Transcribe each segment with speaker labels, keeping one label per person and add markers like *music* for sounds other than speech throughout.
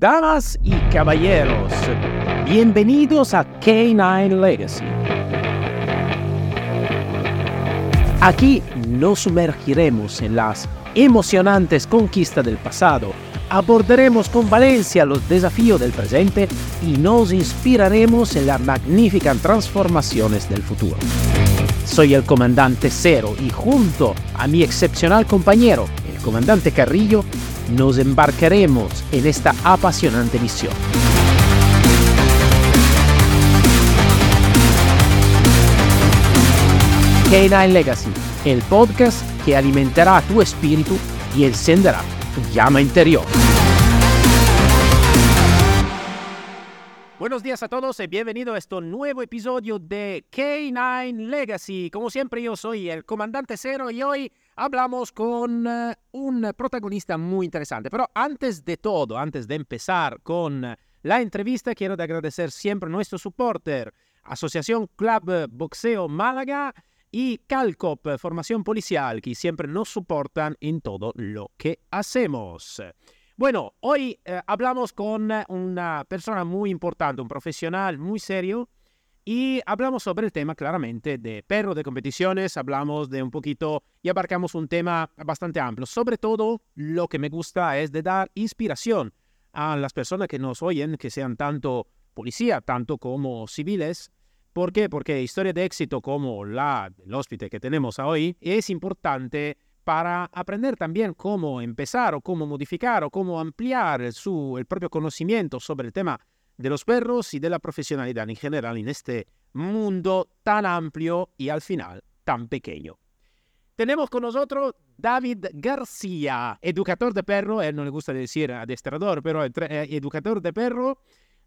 Speaker 1: Damas y caballeros, bienvenidos a K9 Legacy. Aquí nos sumergiremos en las emocionantes conquistas del pasado, abordaremos con valencia los desafíos del presente y nos inspiraremos en las magníficas transformaciones del futuro. Soy el comandante Cero y junto a mi excepcional compañero, el comandante Carrillo, nos embarcaremos en esta apasionante misión. K9 Legacy, el podcast que alimentará tu espíritu y encenderá tu llama interior. Buenos días a todos y bienvenido a este nuevo episodio de K9 Legacy. Como siempre yo soy el comandante Cero y hoy hablamos con uh, un protagonista muy interesante. Pero antes de todo, antes de empezar con la entrevista, quiero agradecer siempre a nuestro supporter, Asociación Club Boxeo Málaga y Calcop, Formación Policial, que siempre nos soportan en todo lo que hacemos. Bueno, hoy eh, hablamos con una persona muy importante, un profesional muy serio, y hablamos sobre el tema claramente de perro de competiciones, hablamos de un poquito y abarcamos un tema bastante amplio. Sobre todo, lo que me gusta es de dar inspiración a las personas que nos oyen, que sean tanto policía, tanto como civiles, ¿Por qué? Porque historia de éxito como la del hospital que tenemos hoy es importante para aprender también cómo empezar o cómo modificar o cómo ampliar su, el propio conocimiento sobre el tema de los perros y de la profesionalidad en general en este mundo tan amplio y al final tan pequeño. Tenemos con nosotros David García, educador de perro, él no le gusta decir adestrador, pero eh, educador de perro,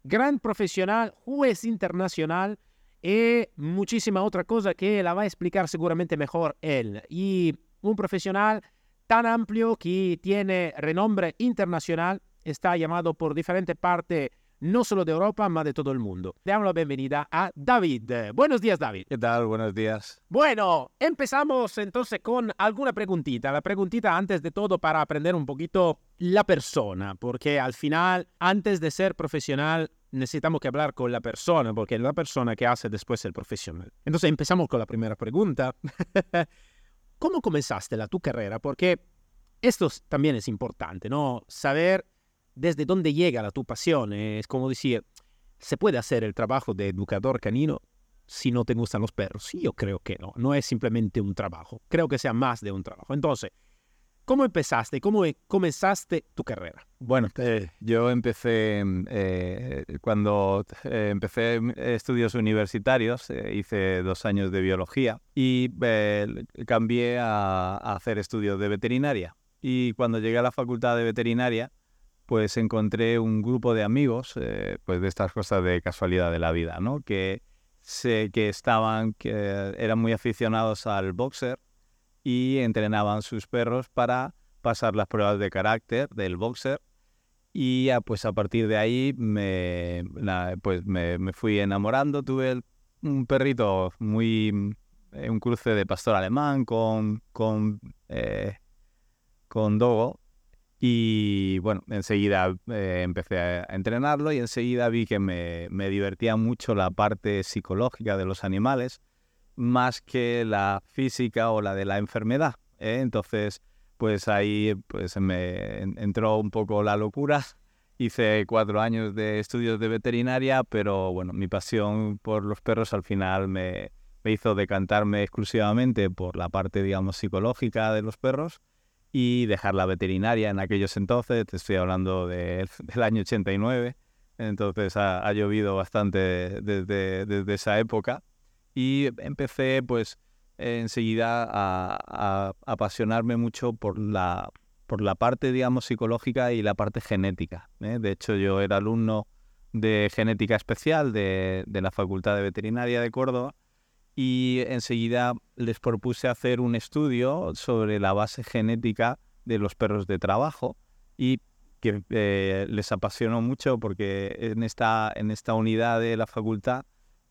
Speaker 1: gran profesional, juez internacional, y muchísima otra cosa que la va a explicar seguramente mejor él. Y un profesional tan amplio que tiene renombre internacional, está llamado por diferentes partes, no solo de Europa, más de todo el mundo. Le damos la bienvenida a David. Buenos días, David.
Speaker 2: ¿Qué tal? Buenos días.
Speaker 1: Bueno, empezamos entonces con alguna preguntita. La preguntita antes de todo para aprender un poquito la persona, porque al final, antes de ser profesional, necesitamos que hablar con la persona, porque es la persona que hace después el profesional. Entonces empezamos con la primera pregunta. *laughs* ¿Cómo comenzaste la tu carrera? Porque esto también es importante, ¿no? Saber desde dónde llega la tu pasión. Es como decir, ¿se puede hacer el trabajo de educador canino si no te gustan los perros? Sí, yo creo que no. No es simplemente un trabajo. Creo que sea más de un trabajo. Entonces, ¿Cómo empezaste? ¿Cómo e, comenzaste tu carrera?
Speaker 2: Bueno, eh, yo empecé eh, cuando eh, empecé estudios universitarios, hice dos años de biología y cambié a, hacer estudios de veterinaria. Y cuando llegué a la facultad de veterinaria, pues encontré un grupo de amigos, pues de estas cosas de casualidad de la vida, ¿no? Que, que estaban, que eran muy aficionados al boxer y entrenaban sus perros para pasar las pruebas de carácter del boxer y pues a partir de ahí me, pues me, fui enamorando, tuve un perrito muy, eh, un cruce de pastor alemán con, con, eh, con Dogo y bueno, enseguida eh, empecé a entrenarlo y enseguida vi que me, me divertía mucho la parte psicológica de los animales más que la física o la de la enfermedad. ¿eh? Entonces, pues ahí pues me entró un poco la locura. *laughs* Hice cuatro años de estudios de veterinaria, pero bueno, mi pasión por los perros al final me, hizo decantarme exclusivamente por la parte, digamos, psicológica de los perros y dejar la veterinaria en aquellos entonces, te estoy hablando *laughs* del año 89, entonces ha, llovido bastante desde, desde esa época y empecé pues enseguida a, apasionarme mucho por la, por la parte, digamos, psicológica y la parte genética. ¿eh? De hecho, yo era alumno de genética especial de, de, la Facultad de Veterinaria de Córdoba y enseguida les propuse hacer un estudio sobre la base genética de los perros de trabajo y que eh, les apasionó mucho porque en esta, en esta unidad de la facultad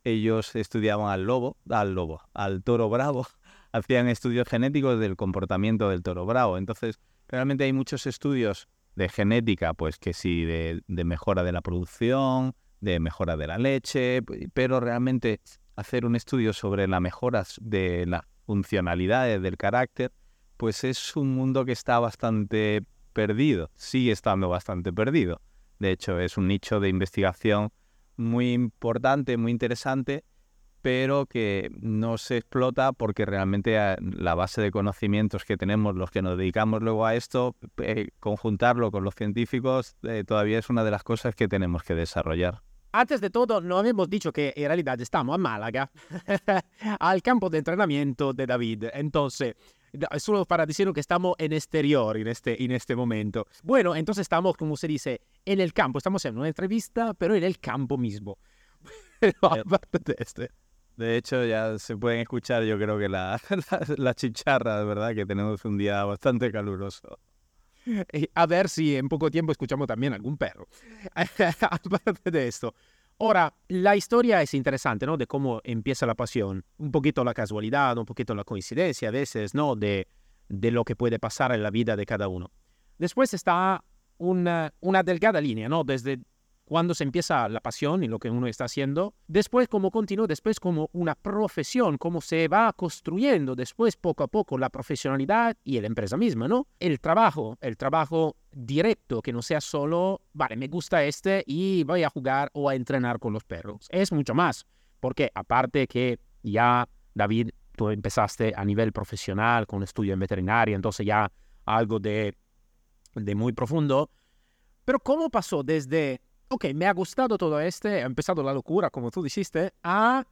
Speaker 2: ellos estudiaban al lobo, al lobo, al toro bravo, *laughs* hacían estudios genéticos del comportamiento del toro bravo. Entonces, realmente hay muchos estudios de genética, pues que sí, de, de mejora de la producción, de mejora de la leche, pero realmente hacer un estudio sobre las mejoras de las funcionalidades del carácter, pues es un mundo que está bastante perdido, sigue estando bastante perdido. De hecho, es un nicho de investigación muy importante, muy interesante, pero que no se explota porque realmente ah, la base de conocimientos que tenemos los que nos dedicamos luego a esto, eh, conjuntarlo con los científicos, eh, todavía es una de las cosas que tenemos que desarrollar.
Speaker 1: Antes de todo, no habíamos dicho que en realidad estamos a Málaga, *laughs* al campo de entrenamiento de David. Entonces, solo para decir que estamos en exterior en este, en este momento. Bueno, entonces estamos, como se dice, en el campo. Estamos en una entrevista, pero en el campo mismo. *laughs* Pero aparte de este.
Speaker 2: De hecho, ya se pueden escuchar, yo creo que la, *laughs* la, chicharra, ¿verdad? Que tenemos un día bastante caluroso.
Speaker 1: A ver si en poco tiempo escuchamos también algún perro. *laughs* Aparte de esto. Ahora, la historia es interesante, ¿no? De cómo empieza la pasión. Un poquito la casualidad, un poquito la coincidencia a veces, ¿no? De, de lo que puede pasar en la vida de cada uno. Después está una, una delgada línea, ¿no? Desde cuando se empieza la pasión y lo que uno está haciendo, después cómo continúa, después como una profesión, cómo se va construyendo después poco a poco la profesionalidad y la empresa misma, ¿no? El trabajo, el trabajo directo, que no sea solo, vale, me gusta este y voy a jugar o a entrenar con los perros. Es mucho más, porque aparte que ya, David, tú empezaste a nivel profesional con estudio en veterinaria, entonces ya algo de, de muy profundo, pero ¿cómo pasó desde ok, me ha gustado todo este, ha empezado la locura, como tú dijiste, a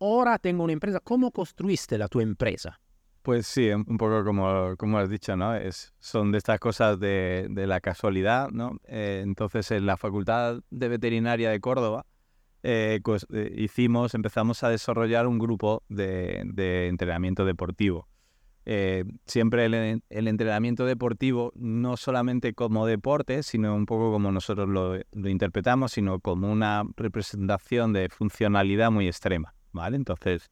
Speaker 1: ahora tengo una empresa. ¿Cómo construiste la tu empresa?
Speaker 2: Pues sí, un poco como, como has dicho, ¿no? Es, son de estas cosas de, de la casualidad, ¿no? Eh, entonces, en la Facultad de Veterinaria de Córdoba, eh, pues, eh, hicimos, empezamos a desarrollar un grupo de, de entrenamiento deportivo. Eh, siempre el, entrenamiento deportivo, no solamente como deporte, sino un poco como nosotros lo, interpretamos, sino como una representación de funcionalidad muy extrema, ¿vale? Entonces,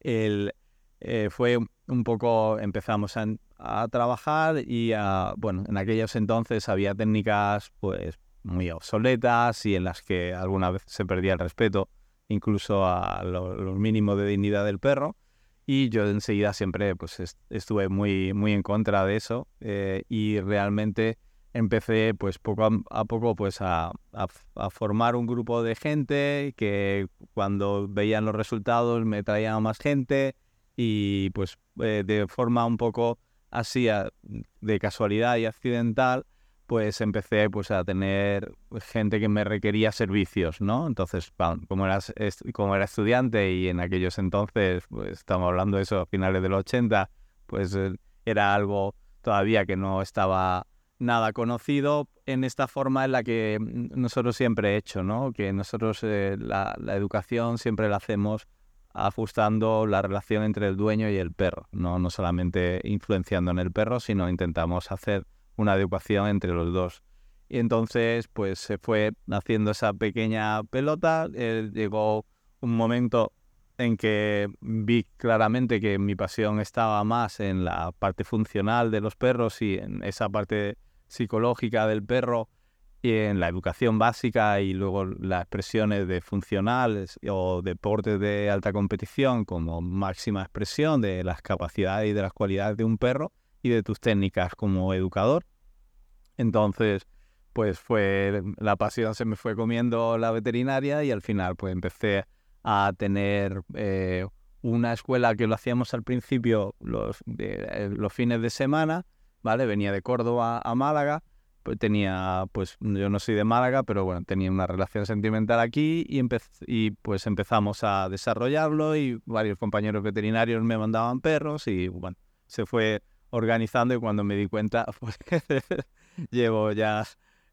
Speaker 2: el, eh, fue un poco, empezamos a, trabajar y, bueno, en aquellos entonces había técnicas, pues, muy obsoletas y en las que alguna vez se perdía el respeto, incluso a los mínimos de dignidad del perro. Y yo enseguida siempre pues estuve muy, muy en contra de eso eh, y realmente empecé pues poco a, poco pues a, a, formar un grupo de gente que cuando veían los resultados me traían más gente y pues eh, de forma un poco así de casualidad y accidental pues empecé pues a tener gente que me requería servicios, ¿no? Entonces, como era, como era estudiante y en aquellos entonces, pues estamos hablando de eso a finales de los 80, pues eh, era algo todavía que no estaba nada conocido en esta forma en la que nosotros siempre he hecho, ¿no? Que nosotros eh, la, la, educación siempre la hacemos ajustando la relación entre el dueño y el perro, no, no solamente influenciando en el perro, sino intentamos hacer una adecuación entre los dos. Y entonces, pues se fue haciendo esa pequeña pelota. llegó un momento en que vi claramente que mi pasión estaba más en la parte funcional de los perros y en esa parte psicológica del perro y en la educación básica y luego las expresiones de funcionales o deportes de alta competición como máxima expresión de las capacidades y de las cualidades de un perro y de tus técnicas como educador. Entonces, pues fue la pasión se me fue comiendo la veterinaria y al final pues empecé a tener eh, una escuela que lo hacíamos al principio los, eh, los fines de semana, ¿vale? Venía de Córdoba a Málaga, pues tenía, pues yo no soy de Málaga, pero bueno, tenía una relación sentimental aquí y, y pues empezamos a desarrollarlo y varios compañeros veterinarios me mandaban perros y bueno, se fue organizando y cuando me di cuenta, *laughs* pues llevo ya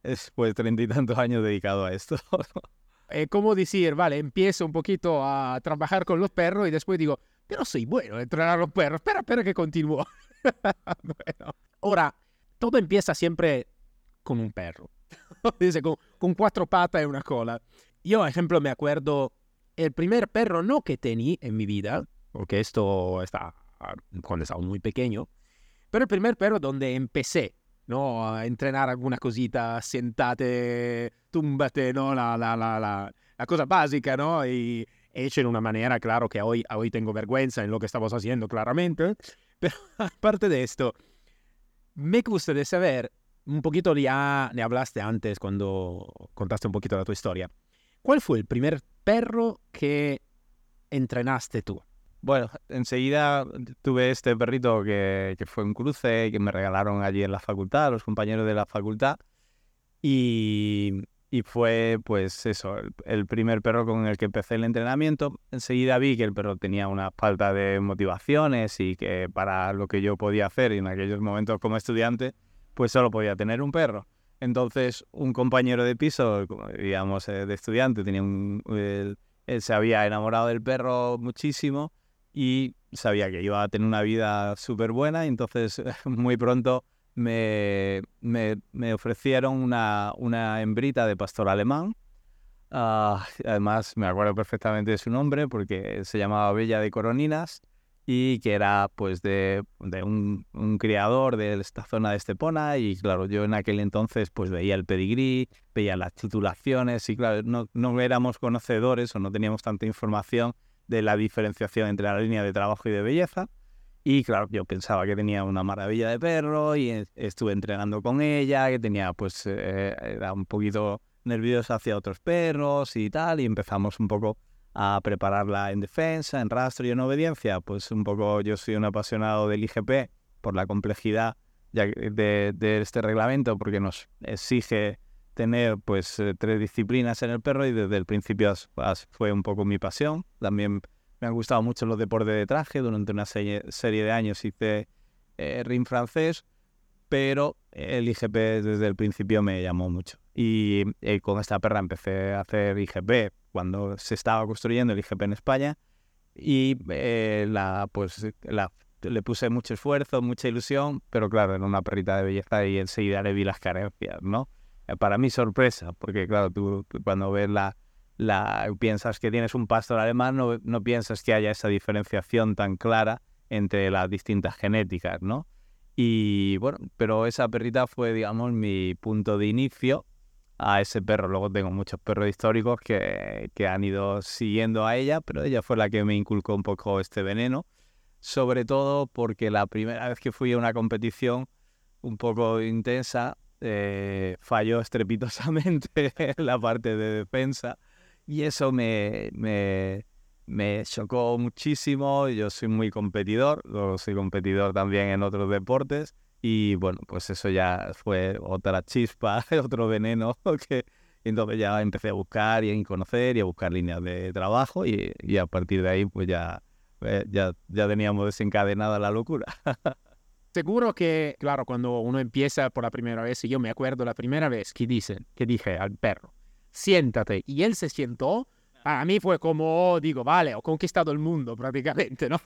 Speaker 2: después treinta y tantos años dedicado a esto.
Speaker 1: Es *laughs* como decir, vale, empiezo un poquito a trabajar con los perros y después digo, pero soy bueno en entrenar a los perros, espera, espera que continúo. *laughs* Ahora, todo empieza siempre con un perro. Con cuatro patas y una cola. Yo, por ejemplo, me acuerdo el primer perro no que tenía en mi vida, porque esto está cuando estaba muy pequeño, pero el primer perro donde empecé ¿no? A entrenar alguna cosita, sentate, túmbate, ¿no? La, la, la, la, la cosa básica, ¿no? Y hecho en una manera, claro, que hoy, hoy tengo vergüenza en lo que estamos haciendo, claramente. *laughs* Pero aparte de esto, me gustaría saber, un poquito ya le hablaste antes cuando contaste un poquito de tu historia. ¿Cuál fue el primer perro que entrenaste tú?
Speaker 2: Bueno, enseguida tuve este perrito que, que fue un cruce que me regalaron allí en la facultad, los compañeros de la facultad. Y, y fue, pues eso, el, primer perro con el que empecé el entrenamiento. Enseguida vi que el perro tenía una falta de motivaciones y que para lo que yo podía hacer en aquellos momentos como estudiante, pues solo podía tener un perro. Entonces, un compañero de piso, digamos, eh, de estudiante, tenía un, él se había enamorado del perro muchísimo y sabía que iba a tener una vida súper buena y entonces *laughs* muy pronto me, me, ofrecieron una, una, hembrita de pastor alemán. Ah, además me acuerdo perfectamente de su nombre porque se llamaba Bella de Coroninas y que era pues de, de un, un, criador de esta zona de Estepona y claro, yo en aquel entonces pues veía el pedigrí, veía las titulaciones y claro, no, no éramos conocedores o no teníamos tanta información de la diferenciación entre la línea de trabajo y de belleza. Y claro, yo pensaba que tenía una maravilla de perro y estuve entrenando con ella, que tenía pues eh, era un poquito nerviosa hacia otros perros y tal, y empezamos un poco a prepararla en defensa, en rastro y en obediencia. Pues un poco yo soy un apasionado del IGP por la complejidad de, de este reglamento, porque nos exige tener pues eh, tres disciplinas en el perro y desde el principio fue un poco mi pasión. También me han gustado mucho los deportes de traje. Durante una serie, de años hice eh, ring francés, pero el IGP desde el principio me llamó mucho. Y eh, con esta perra empecé a hacer IGP cuando se estaba construyendo el IGP en España. Y eh, la, pues, la, le puse mucho esfuerzo, mucha ilusión, pero claro, era una perrita de belleza y enseguida le vi las carencias, ¿no? Para mí sorpresa, porque claro, tú cuando ves la, piensas que tienes un pastor alemán, no, no, piensas que haya esa diferenciación tan clara entre las distintas genéticas, ¿no? Y bueno, pero esa perrita fue, digamos, mi punto de inicio a ese perro. Luego tengo muchos perros históricos que, que han ido siguiendo a ella, pero ella fue la que me inculcó un poco este veneno, sobre todo porque la primera vez que fui a una competición un poco intensa, eh, falló estrepitosamente en *laughs* la parte de defensa y eso me, me, me, chocó muchísimo. Yo soy muy competidor, soy competidor también en otros deportes y bueno, pues eso ya fue otra chispa, *laughs* otro veneno *laughs* que entonces ya empecé a buscar y a conocer y a buscar líneas de trabajo y, y a partir de ahí pues ya, eh, ya, ya teníamos desencadenada la locura.
Speaker 1: Seguro que, claro, cuando uno empieza por la primera vez, y yo me acuerdo la primera vez que, dicen, que dije al perro, siéntate, y él se sientó, a mí fue como, digo, vale, ho conquistado el mundo prácticamente, *laughs* ¿no?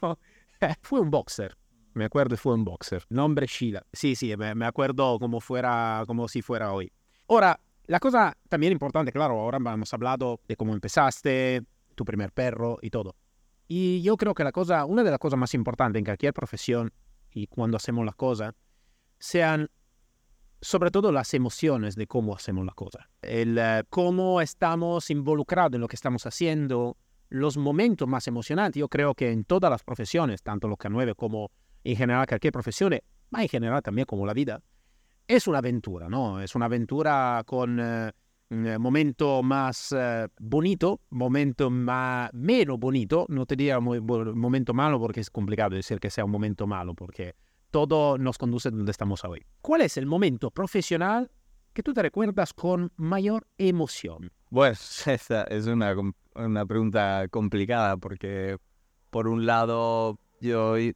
Speaker 1: fue un boxer, me acuerdo, fue un boxer, nombre Sheila. Sí, sí, me, me acuerdo como, fuera, como si fuera hoy. Ahora, la cosa también importante, claro, ahora hemos hablado de cómo empezaste, tu primer perro y todo. Y yo creo que la cosa, una de las cosas más importantes en cualquier profesión y cuando hacemos las cosas sean sobre todo las emociones de cómo hacemos las cosas. El eh, cómo estamos involucrados en lo que estamos haciendo, los momentos más emocionantes. Yo creo que en todas las profesiones, tanto los K9 como en general cualquier profesión, más en general también como la vida, es una aventura, ¿no? Es una aventura con eh, momento más bonito, momento más menos bonito, no te diría momento malo porque es complicado decir que sea un momento malo porque todo nos conduce donde estamos hoy. ¿Cuál es el momento profesional que tú te recuerdas con mayor emoción?
Speaker 2: Pues *laughs* esa es una, una pregunta complicada porque por un lado yo, eh,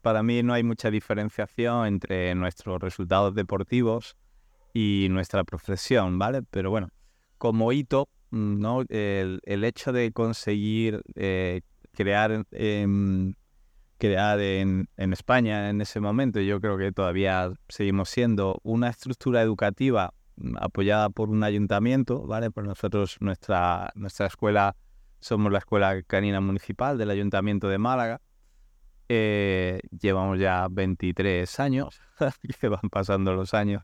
Speaker 2: para mí no hay mucha diferenciación entre nuestros resultados deportivos y nuestra profesión, ¿vale? Pero bueno, como hito, mm, ¿no? El, el hecho de conseguir eh, crear, crear en, en, España en ese momento, yo creo que todavía seguimos siendo una estructura educativa mm, apoyada por un ayuntamiento, ¿vale? Por nosotros, nuestra, nuestra escuela, somos la Escuela Canina Municipal del Ayuntamiento de Málaga, Eh, llevamos ya 23 años, *laughs* que van pasando los años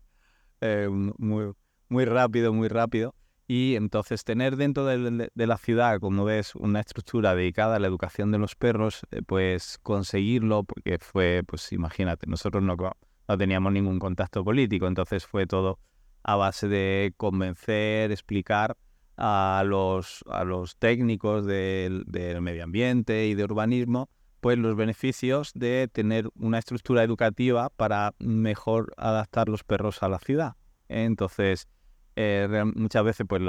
Speaker 2: eh, muy, muy rápido, muy rápido. Y entonces tener dentro de, la ciudad, como ves, una estructura dedicada a la educación de los perros, eh, pues conseguirlo, porque fue, pues imagínate, nosotros no, no teníamos ningún contacto político, entonces fue todo a base de convencer, explicar a los, a los técnicos del, del medio ambiente y de urbanismo, pues los beneficios de tener una estructura educativa para mejor adaptar los perros a la ciudad. Entonces, eh, muchas veces, pues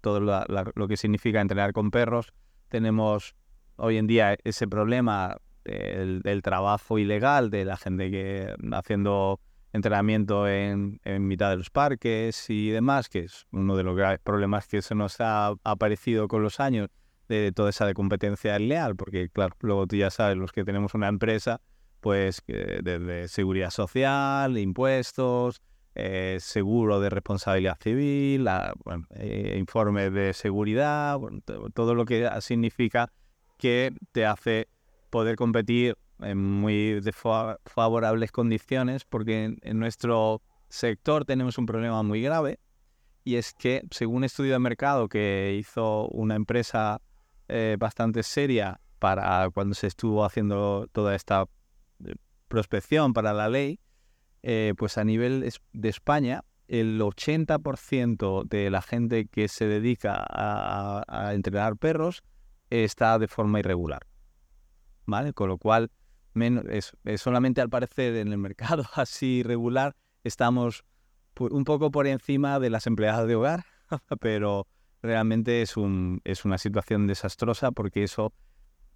Speaker 2: todo lo que significa entrenar con perros, tenemos hoy en día ese problema del, trabajo ilegal de la gente que haciendo entrenamiento en, mitad de los parques y demás, que es uno de los graves problemas que se nos ha aparecido con los años de toda esa de competencia leal, porque claro, luego tú ya sabes, los que tenemos una empresa, pues desde seguridad social, impuestos, eh, seguro de responsabilidad civil, eh, informe de seguridad, todo lo que significa que te hace poder competir en muy favorables condiciones, porque en, nuestro sector tenemos un problema muy grave, y es que según un estudio de mercado que hizo una empresa eh, bastante seria para cuando se estuvo haciendo toda esta prospección para la ley, eh, pues a nivel de España, el 80% de la gente que se dedica a, entrenar perros está de forma irregular. ¿Vale? Con lo cual, es, solamente al parecer en el mercado *laughs* así irregular estamos un poco por encima de las empleadas de hogar, *laughs* pero realmente es, un, es una situación desastrosa porque eso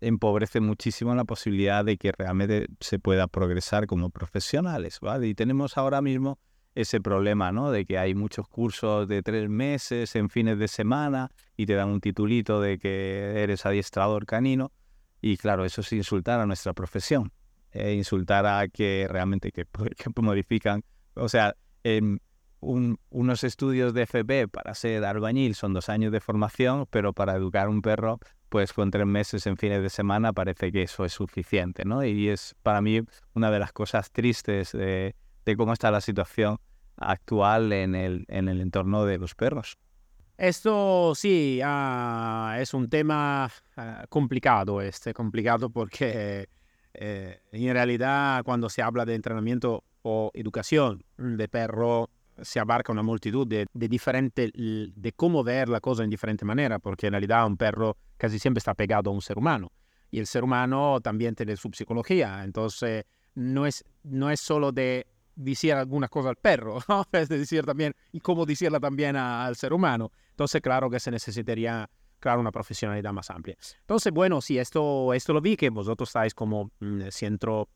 Speaker 2: empobrece muchísimo la posibilidad de que realmente se pueda progresar como profesionales, ¿vale? Y tenemos ahora mismo ese problema, ¿no? De que hay muchos cursos de tres meses en fines de semana y te dan un titulito de que eres adiestrador canino y claro, eso es insultar a nuestra profesión, e insultar a que realmente que, *laughs* modifican, o sea, en unos estudios de FP para ser albañil son dos años de formación, pero para educar un perro pues con tres meses en fines de semana parece que eso es suficiente, ¿no? Y es para mí una de las cosas tristes de, cómo está la situación actual en el, en el entorno de los perros.
Speaker 1: Esto sí, ah, es un tema ah, complicado, este, complicado porque eh, en realidad cuando se habla de entrenamiento o educación de perro, se abarca una multitud de, de diferentes, de cómo ver la cosa en diferente manera, porque en realidad un perro casi siempre está pegado a un ser humano y el ser humano también tiene su psicología, entonces no es, no es solo de decir alguna cosa al perro, *laughs* es decir también y cómo decirla también al ser humano. Entonces claro que se necesitaría claro, una profesionalidad más amplia. Entonces, bueno, sí, esto, esto lo vi que vosotros estáis como mm, centro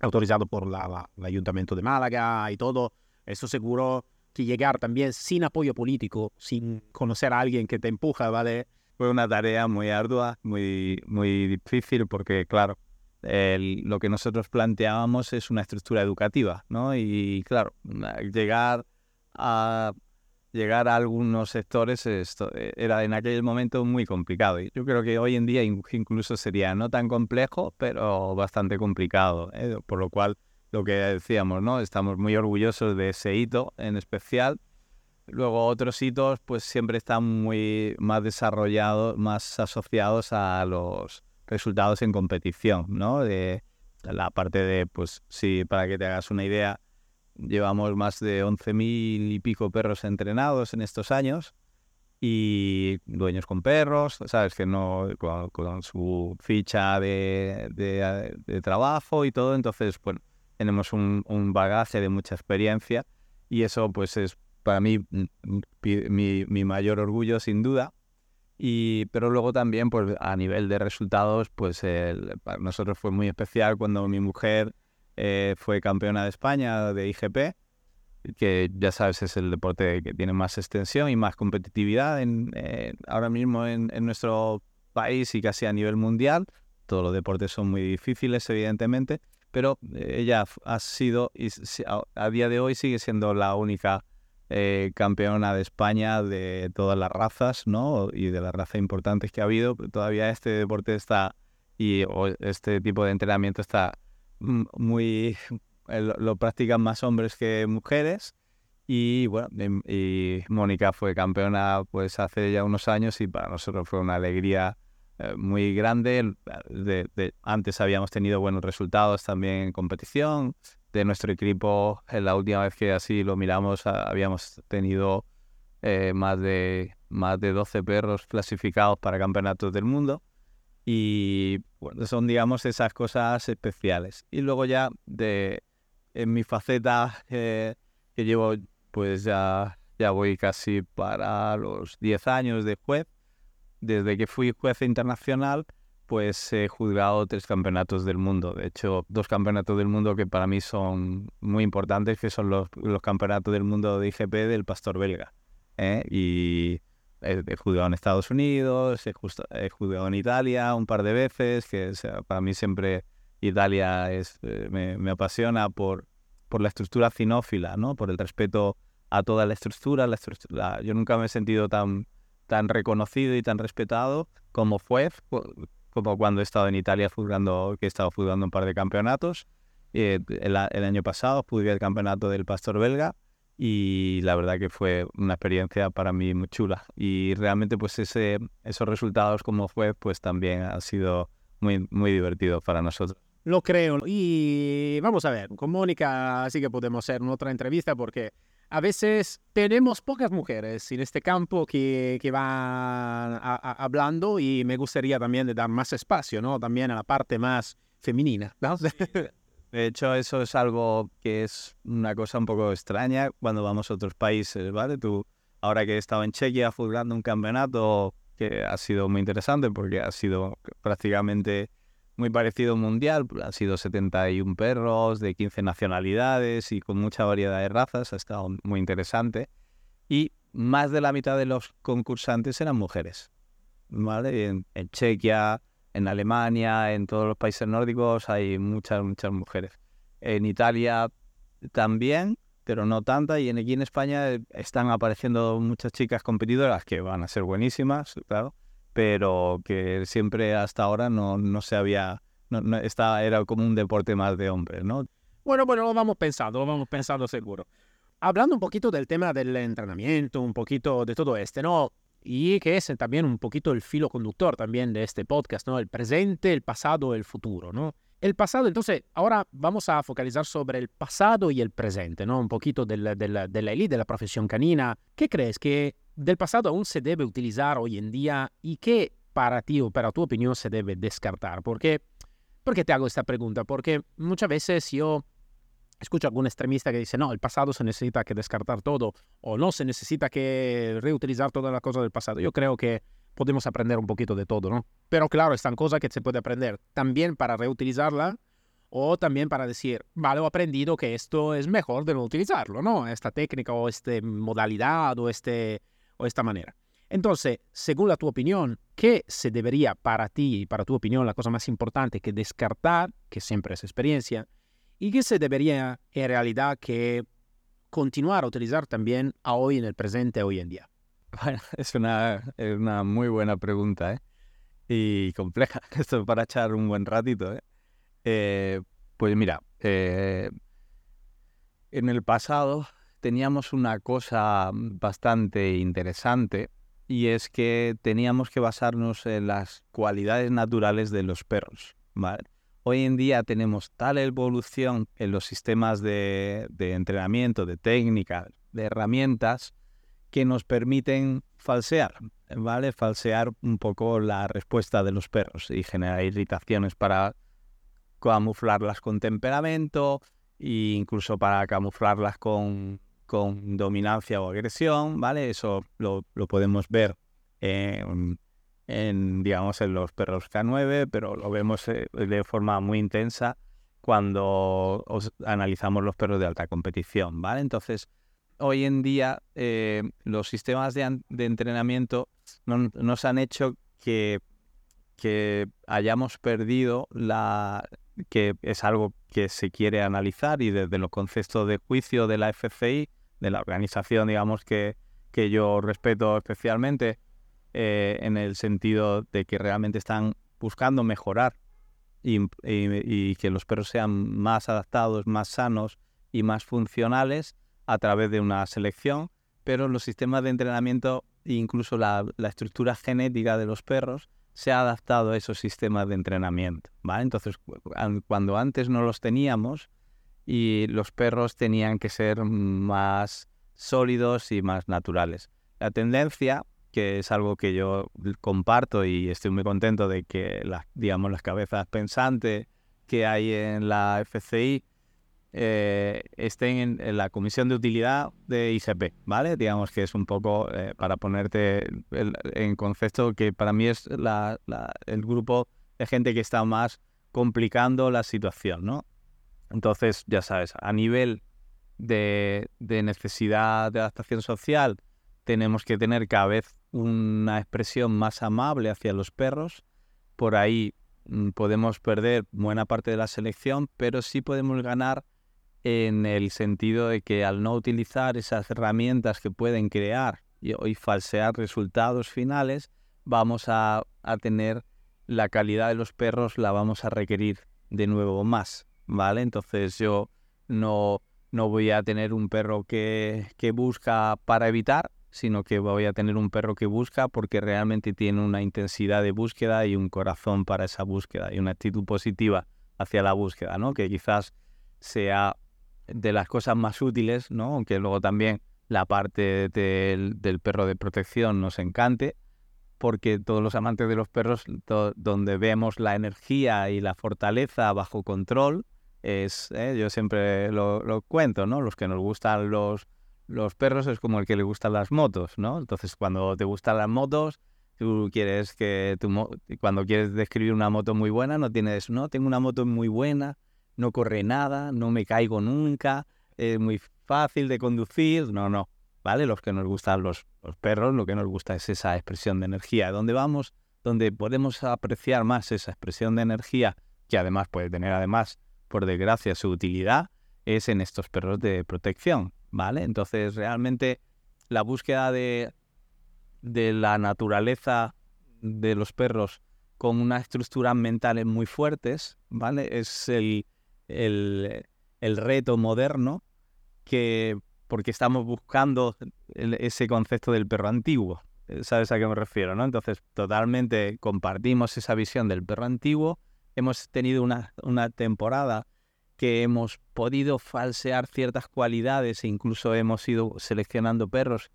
Speaker 1: autorizado por la, el Ayuntamiento de Málaga y todo. Eso seguro que llegar también sin apoyo político, sin conocer a alguien que te empuja, ¿vale?
Speaker 2: Fue una tarea muy ardua, muy, muy difícil, porque claro, lo que nosotros planteábamos es una estructura educativa, ¿no? Y claro, llegar a llegar a algunos sectores esto era en aquel momento muy complicado. Yo creo que hoy en día incluso sería no tan complejo, pero bastante complicado, ¿eh? por lo cual lo que decíamos, ¿no? Estamos muy orgullosos de ese hito en especial. Luego otros hitos pues siempre están muy más desarrollados, más asociados a los resultados en competición, ¿no? De la parte de, pues sí, para que te hagas una idea, llevamos más de 11.000 y pico perros entrenados en estos años y dueños con perros, sabes que no con, su ficha de, de, de, trabajo y todo, entonces bueno tenemos un, bagaje de mucha experiencia y eso pues es para mí mm, mm, mi, mayor orgullo sin duda. Y, pero luego también pues a nivel de resultados pues para nosotros fue muy especial cuando mi mujer eh, fue campeona de España de IGP que ya sabes es el deporte que tiene más extensión y más competitividad en, eh, ahora mismo en, en, nuestro país y casi a nivel mundial. Todos los deportes son muy difíciles, evidentemente, pero eh, ella ha sido y a día de hoy sigue siendo la única eh, campeona de España de todas las razas, ¿no? Y de las razas importantes que ha habido. Todavía este deporte está y este tipo de entrenamiento está muy... Lo, practican más hombres que mujeres. Y bueno, em, y Mónica fue campeona pues hace ya unos años y para nosotros fue una alegría eh, muy grande. De, antes habíamos tenido buenos resultados también en competición. De nuestro equipo, en la última vez que así lo miramos, habíamos tenido eh, más, de, más de 12 perros clasificados para campeonatos del mundo. Y bueno, son, digamos, esas cosas especiales. Y luego ya de, en mi faceta eh, que llevo, pues ya, ya voy casi para los 10 años de juez. Desde que fui juez internacional, pues he juzgado tres campeonatos del mundo. De hecho, dos campeonatos del mundo que para mí son muy importantes, que son los, campeonatos del mundo de IGP del pastor belga. ¿eh? Y he, jugado en Estados Unidos, he, jugado en Italia un par de veces, que para mí siempre Italia es, eh, me, apasiona por, por la estructura cinófila, ¿no? por el respeto a toda la estructura. La yo nunca me he sentido tan, tan reconocido y tan respetado como fue, como cuando he estado en Italia jugando, que he estado jugando un par de campeonatos. Eh, el, el, año pasado jugué el campeonato del Pastor Belga y la verdad que fue una experiencia para mí muy chula y realmente pues ese, esos resultados como fue pues también ha sido muy, muy divertido para nosotros.
Speaker 1: Lo creo y vamos a ver, con Mónica sí que podemos hacer otra entrevista porque a veces tenemos pocas mujeres en este campo que, que van hablando y me gustaría también dar más espacio, ¿no? También a la parte más femenina, ¿no?
Speaker 2: De hecho, eso es algo que es una cosa un poco extraña cuando vamos a otros países, ¿vale? Tú, ahora que he estado en Chequia jugando un campeonato que ha sido muy interesante porque ha sido prácticamente muy parecido mundial, han sido 71 perros de 15 nacionalidades y con mucha variedad de razas, ha estado muy interesante. Y más de la mitad de los concursantes eran mujeres, ¿vale? En, Chequia, en Alemania, en todos los países nórdicos hay muchas, muchas mujeres. En Italia también, pero no tantas. Y aquí en España están apareciendo muchas chicas competidoras que van a ser buenísimas, claro, pero que siempre hasta ahora no, no se había... No, era como un deporte más de hombres, ¿no?
Speaker 1: Bueno, bueno, lo vamos pensando, lo vamos pensando seguro. Hablando un poquito del tema del entrenamiento, un poquito de todo este, ¿no? y que es también un poquito el filo conductor también de este podcast, ¿no? El presente, el pasado, el futuro, ¿no? El pasado, entonces, ahora vamos a focalizar sobre el pasado y el presente, ¿no? Un poquito de la, de la, de la de la profesión canina. ¿Qué crees que del pasado aún se debe utilizar hoy en día y qué para ti o para tu opinión se debe descartar? Porque, ¿Por qué te hago esta pregunta? Porque muchas veces yo Escucho algún extremista que dice, no, el pasado se necesita que descartar todo o no se necesita que reutilizar todas las cosas del pasado. Yo creo que podemos aprender un poquito de todo, ¿no? Pero claro, están cosas que se puede aprender también para reutilizarla o también para decir, vale, he aprendido que esto es mejor de no utilizarlo, ¿no? Esta técnica o esta modalidad o, este, o esta manera. Entonces, según la tu opinión, ¿qué se debería para ti y para tu opinión la cosa más importante que descartar, que siempre es experiencia, y que se debería en realidad que continuar a utilizar también a hoy en el presente, hoy en día? *laughs*
Speaker 2: Bueno, es una, una muy buena pregunta ¿eh? y compleja. *laughs* Esto para echar un buen ratito. ¿eh? Eh, pues mira, en el pasado teníamos una cosa bastante interesante y es que teníamos que basarnos en las cualidades naturales de los perros. Hoy en día tenemos tal evolución en los sistemas de, entrenamiento, de técnica, de herramientas, que nos permiten falsear, ¿vale? Falsear un poco la respuesta de los perros y generar irritaciones para camuflarlas con temperamento e incluso para camuflarlas con, con dominancia o agresión, ¿vale? Eso lo, lo podemos ver en, en, digamos, en los perros K9, pero lo vemos eh, de forma muy intensa cuando analizamos los perros de alta competición, ¿vale? Entonces, hoy en día eh, los sistemas de, entrenamiento nos han hecho que, hayamos perdido la que es algo que se quiere analizar y desde los conceptos de juicio de la FCI, de la organización, digamos, que, que yo respeto especialmente, eh, en el sentido de que realmente están buscando mejorar y, que los perros sean más adaptados, más sanos y más funcionales a través de una selección, pero los sistemas de entrenamiento e incluso la, estructura genética de los perros se ha adaptado a esos sistemas de entrenamiento. ¿vale? Entonces, cuando antes no los teníamos y los perros tenían que ser más sólidos y más naturales. La tendencia que es algo que yo comparto y estoy muy contento de que las, digamos, las cabezas pensantes que hay en la FCI eh, estén en, la comisión de utilidad de ICP, ¿vale? Digamos que es un poco eh, para ponerte en concepto que para mí es el grupo de gente que está más complicando la situación, ¿no? Entonces, ya sabes, a nivel de, de necesidad de adaptación social, tenemos que tener cada vez una expresión más amable hacia los perros. Por ahí mm, podemos perder buena parte de la selección, pero sí podemos ganar en el sentido de que al no utilizar esas herramientas que pueden crear y, falsear resultados finales, vamos a, tener la calidad de los perros, la vamos a requerir de nuevo más, ¿vale? Entonces yo no, no voy a tener un perro que, que busca para evitar, sino que voy a tener un perro que busca porque realmente tiene una intensidad de búsqueda y un corazón para esa búsqueda y una actitud positiva hacia la búsqueda, ¿no? Que quizás sea de las cosas más útiles, ¿no? Aunque luego también la parte del, perro de protección nos encante, porque todos los amantes de los perros, donde vemos la energía y la fortaleza bajo control, es, ¿eh? yo siempre lo, lo, cuento, ¿no? Los que nos gustan los, los perros es como el que le gustan las motos, ¿no? Entonces, cuando te gustan las motos, tú quieres que tu cuando quieres describir una moto muy buena, no tienes, no, tengo una moto muy buena, no corre nada, no me caigo nunca, es muy fácil de conducir, no, no, ¿vale? Los que nos gustan los, los perros, lo que nos gusta es esa expresión de energía. ¿Dónde vamos? Donde podemos apreciar más esa expresión de energía, que además puede tener además, por desgracia, su utilidad, es en estos perros de protección, ¿vale? Entonces, realmente la búsqueda de, de la naturaleza de los perros con unas estructuras mentales muy fuertes, ¿vale? Es el, el, reto moderno que porque estamos buscando ese concepto del perro antiguo. ¿Sabes a qué me refiero? ¿no? Entonces, totalmente compartimos esa visión del perro antiguo. Hemos tenido una, una temporada que hemos podido falsear ciertas cualidades e incluso hemos ido seleccionando perros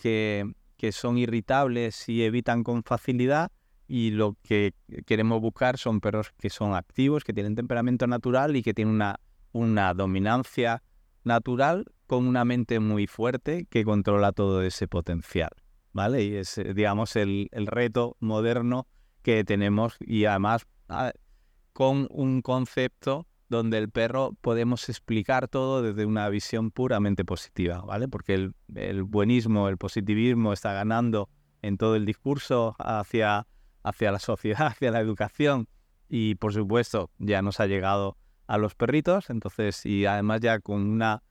Speaker 2: que, que son irritables y evitan con facilidad y lo que queremos buscar son perros que son activos, que tienen temperamento natural y que tienen una, una dominancia natural con una mente muy fuerte que controla todo ese potencial, ¿vale? Y es, digamos, el, el reto moderno que tenemos y además ah, con un concepto donde el perro podemos explicar todo desde una visión puramente positiva, ¿vale? Porque el, buenismo, el positivismo está ganando en todo el discurso hacia, hacia la sociedad, *laughs* hacia la educación. Y por supuesto ya nos ha llegado a los perritos, entonces y además ya con una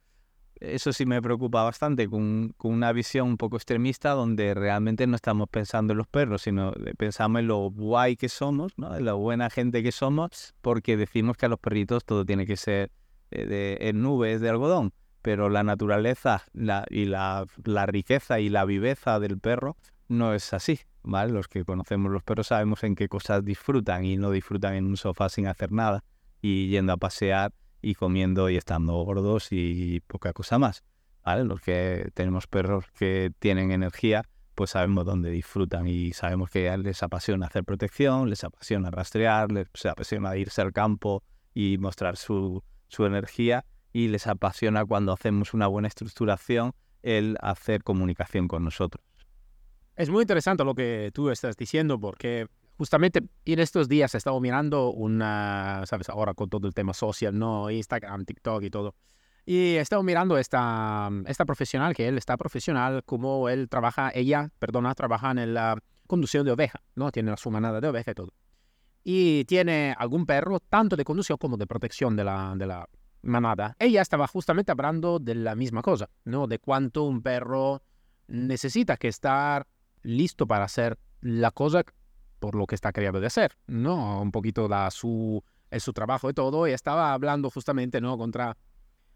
Speaker 2: eso sí me preocupa bastante, con, una visión un poco extremista donde realmente no estamos pensando en los perros, sino pensamos en lo guay que somos, ¿no? en la buena gente que somos, porque decimos que a los perritos todo tiene que ser eh, de, en nubes de algodón, pero la naturaleza y la, la riqueza y la viveza del perro no es así. ¿vale? Los que conocemos los perros sabemos en qué cosas disfrutan y no disfrutan en un sofá sin hacer nada y yendo a pasear y comiendo y estando gordos y poca cosa más. ¿vale? Los que tenemos perros que tienen energía, pues sabemos dónde disfrutan y sabemos que les apasiona hacer protección, les apasiona rastrear, les apasiona irse al campo y mostrar su, su energía y les apasiona cuando hacemos una buena estructuración el hacer comunicación con nosotros.
Speaker 1: Es muy interesante lo que tú estás diciendo porque justamente en estos días he estado mirando una, sabes, ahora con todo el tema social, ¿no? Instagram, TikTok y todo. Y he estado mirando esta, esta profesional, que él está profesional, como él trabaja, ella, perdona, trabaja en la conducción de oveja, ¿no? Tiene su manada de oveja y todo. Y tiene algún perro, tanto de conducción como de protección de la, de la manada. Ella estaba justamente hablando de la misma cosa, ¿no? De cuánto un perro necesita que estar listo para hacer la cosa por lo que está creado de hacer, ¿no? Un poquito da su en su trabajo y todo, y estaba hablando justamente, ¿no? Contra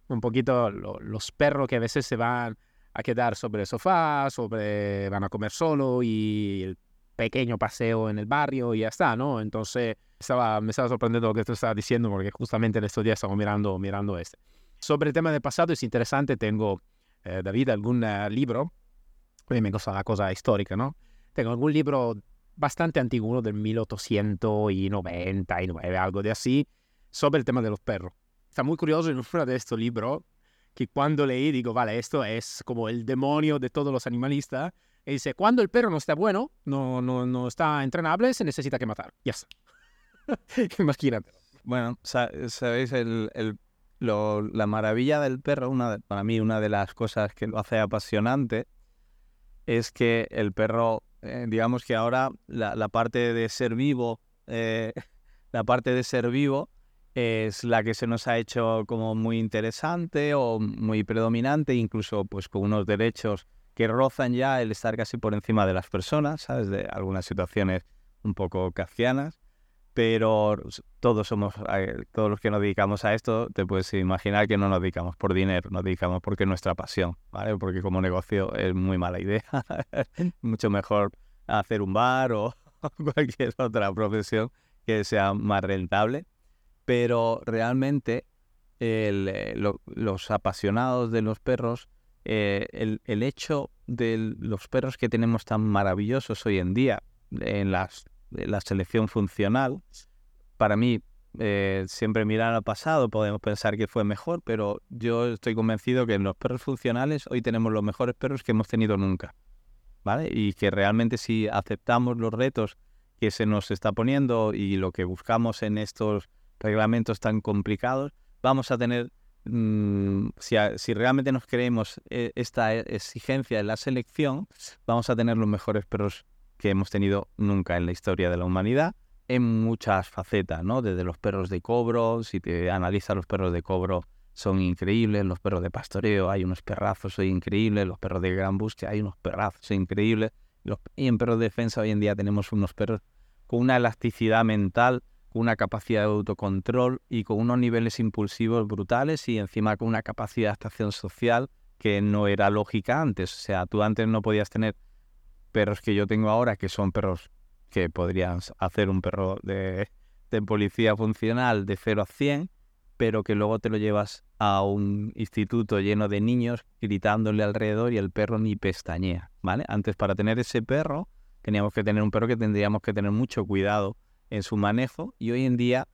Speaker 1: un poquito los perros que a veces se van a quedar sobre el sofá, sobre van a comer solo y el pequeño paseo en el barrio y ya está, ¿no? Entonces estaba, me estaba sorprendiendo lo que tú estabas diciendo porque justamente en estos días estamos mirando, mirando este. Sobre el tema del pasado es interesante, tengo, eh, David, algún uh, libro, a me gusta la cosa histórica, ¿no? Tengo algún libro bastante antiguo, del 1899, algo de así, sobre el tema de los perros. Está muy curioso en uno de estos libros que cuando leí digo, vale, esto es como el demonio de todos los animalistas. Y dice, cuando el perro no está bueno, no, no, no está entrenable, se necesita que matar. Ya *laughs* está. Imagínate.
Speaker 2: Bueno, sabéis, el, el, la maravilla del perro, una para mí una de las cosas que lo hace apasionante, es que el perro, eh, digamos que ahora la, la, parte de ser vivo, eh, *laughs* la parte de ser vivo es la que se nos ha hecho como muy interesante o muy predominante, incluso pues con unos derechos que rozan ya el estar casi por encima de las personas, ¿sabes? De algunas situaciones un poco kafkianas, pero todos somos, eh, todos los que nos dedicamos a esto, te puedes imaginar que no nos dedicamos por dinero, nos dedicamos porque es nuestra pasión, ¿vale? Porque como negocio es muy mala idea, *laughs* mucho mejor hacer un bar o *laughs* cualquier otra profesión que sea más rentable pero realmente eh, los apasionados de los perros, eh, el, hecho de los perros que tenemos tan maravillosos hoy en día en, la selección funcional, para mí eh, siempre mirar al pasado podemos pensar que fue mejor, pero yo estoy convencido que en los perros funcionales hoy tenemos los mejores perros que hemos tenido nunca. ¿Vale? Y que realmente si aceptamos los retos que se nos está poniendo y lo que buscamos en estos reglamentos tan complicados, vamos a tener, mm, si, realmente nos creemos eh, esta exigencia en la selección, vamos a tener los mejores perros que hemos tenido nunca en la historia de la humanidad, en muchas facetas, ¿no? Desde los perros de cobro, si te analizas los perros de cobro, son increíbles, los perros de pastoreo, hay unos perrazos, increíbles, los perros de gran búsqueda, hay unos perrazos increíbles, y en perros de defensa hoy en día tenemos unos perros con una elasticidad mental una capacidad de autocontrol y con unos niveles impulsivos brutales y encima con una capacidad de adaptación social que no era lógica antes. O sea, tú antes no podías tener perros que yo tengo ahora, que son perros que podrían hacer un perro de, de policía funcional de 0 a 100, pero que luego te lo llevas a un instituto lleno de niños gritándole alrededor y el perro ni pestañea, ¿vale? Antes para tener ese perro teníamos que tener un perro que tendríamos que tener mucho cuidado en su manejo y hoy en día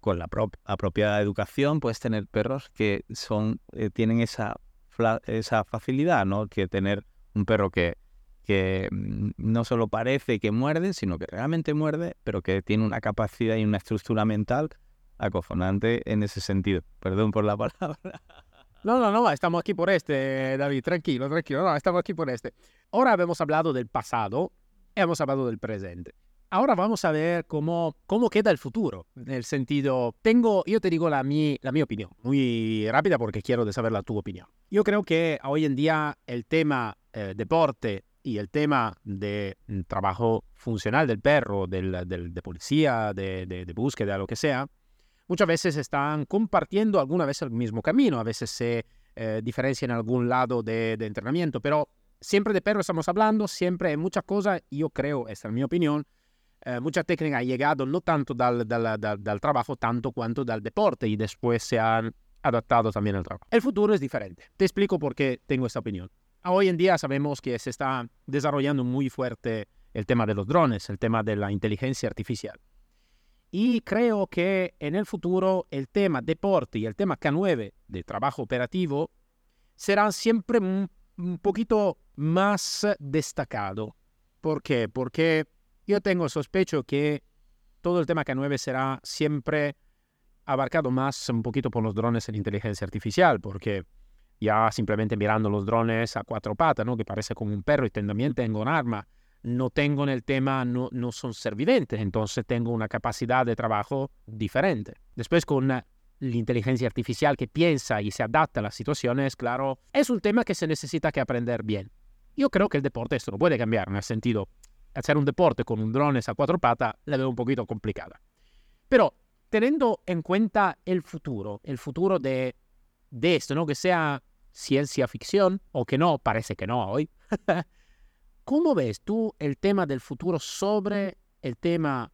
Speaker 2: con la apropiada educación puedes tener perros que son eh, tienen esa, esa facilidad, ¿no? Que tener un perro que, que mm, no solo parece que muerde, sino que realmente muerde, pero que tiene una capacidad y una estructura mental acofonante en ese sentido. Perdón por la *laughs* palabra.
Speaker 1: No, no, no, estamos aquí por este, David, tranquilo, tranquilo, no, estamos aquí por este. Ahora hemos hablado del pasado, hemos hablado del presente. Ahora vamos a ver cómo, cómo queda el futuro. En el sentido, tengo, yo te digo la mi, la mi opinión, muy rápida porque quiero saber la tu opinión. Yo creo que hoy en día el tema eh, deporte y el tema de mm, trabajo funcional del perro, del, de policía, de, de, de, búsqueda, lo que sea, muchas veces están compartiendo alguna vez el mismo camino, a veces se eh, diferencian en algún lado de, de entrenamiento, pero siempre de perro estamos hablando, siempre hay muchas cosas, yo creo, esta es mi opinión, eh, mucha técnica ha llegado no tanto dal, dal, dal, dal, trabajo, tanto cuanto del deporte y después se han adaptado también al trabajo. El futuro es diferente. Te explico por qué tengo esta opinión. Hoy en día sabemos que se está desarrollando muy fuerte el tema de los drones, el tema de la inteligencia artificial. Y creo que en el futuro el tema deporte y el tema K9 de trabajo operativo serán siempre un, un poquito más destacado. ¿Por qué? Porque yo tengo sospecho que todo el tema K9 será siempre abarcado más un poquito por los drones en inteligencia artificial, porque ya simplemente mirando los drones a cuatro patas, ¿no? que parece como un perro y también tengo un arma, no tengo en el tema, no, son servidentes, entonces tengo una capacidad de trabajo diferente. Después con la inteligencia artificial que piensa y se adapta a las situaciones, claro, es un tema que se necesita que aprender bien. Yo creo que el deporte esto no puede cambiar, en el sentido, hacer un deporte con un drones a cuatro patas la veo un poquito complicada. Pero teniendo en cuenta el futuro, el futuro de, de esto, ¿no? Que sea ciencia ficción o que no, parece que no hoy. *laughs* ¿Cómo ves tú el tema del futuro sobre el tema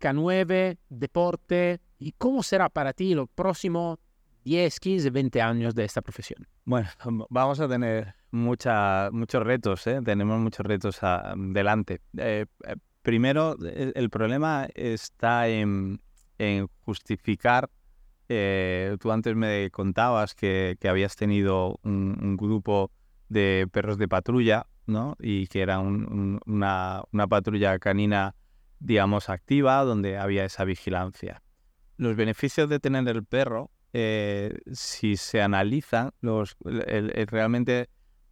Speaker 1: K9, deporte y cómo será para ti los próximos 10, 15, 20 años de esta profesión?
Speaker 2: Bueno, vamos a tener mucha, muchos retos, ¿eh? tenemos muchos retos delante. Eh, eh, primero, el, problema está en, justificar. Tú antes me contabas que, habías tenido un, grupo de perros de patrulla, ¿no? Y que era una, patrulla canina, digamos, activa, donde había esa vigilancia. Los beneficios de tener el perro eh, si se analizan, realmente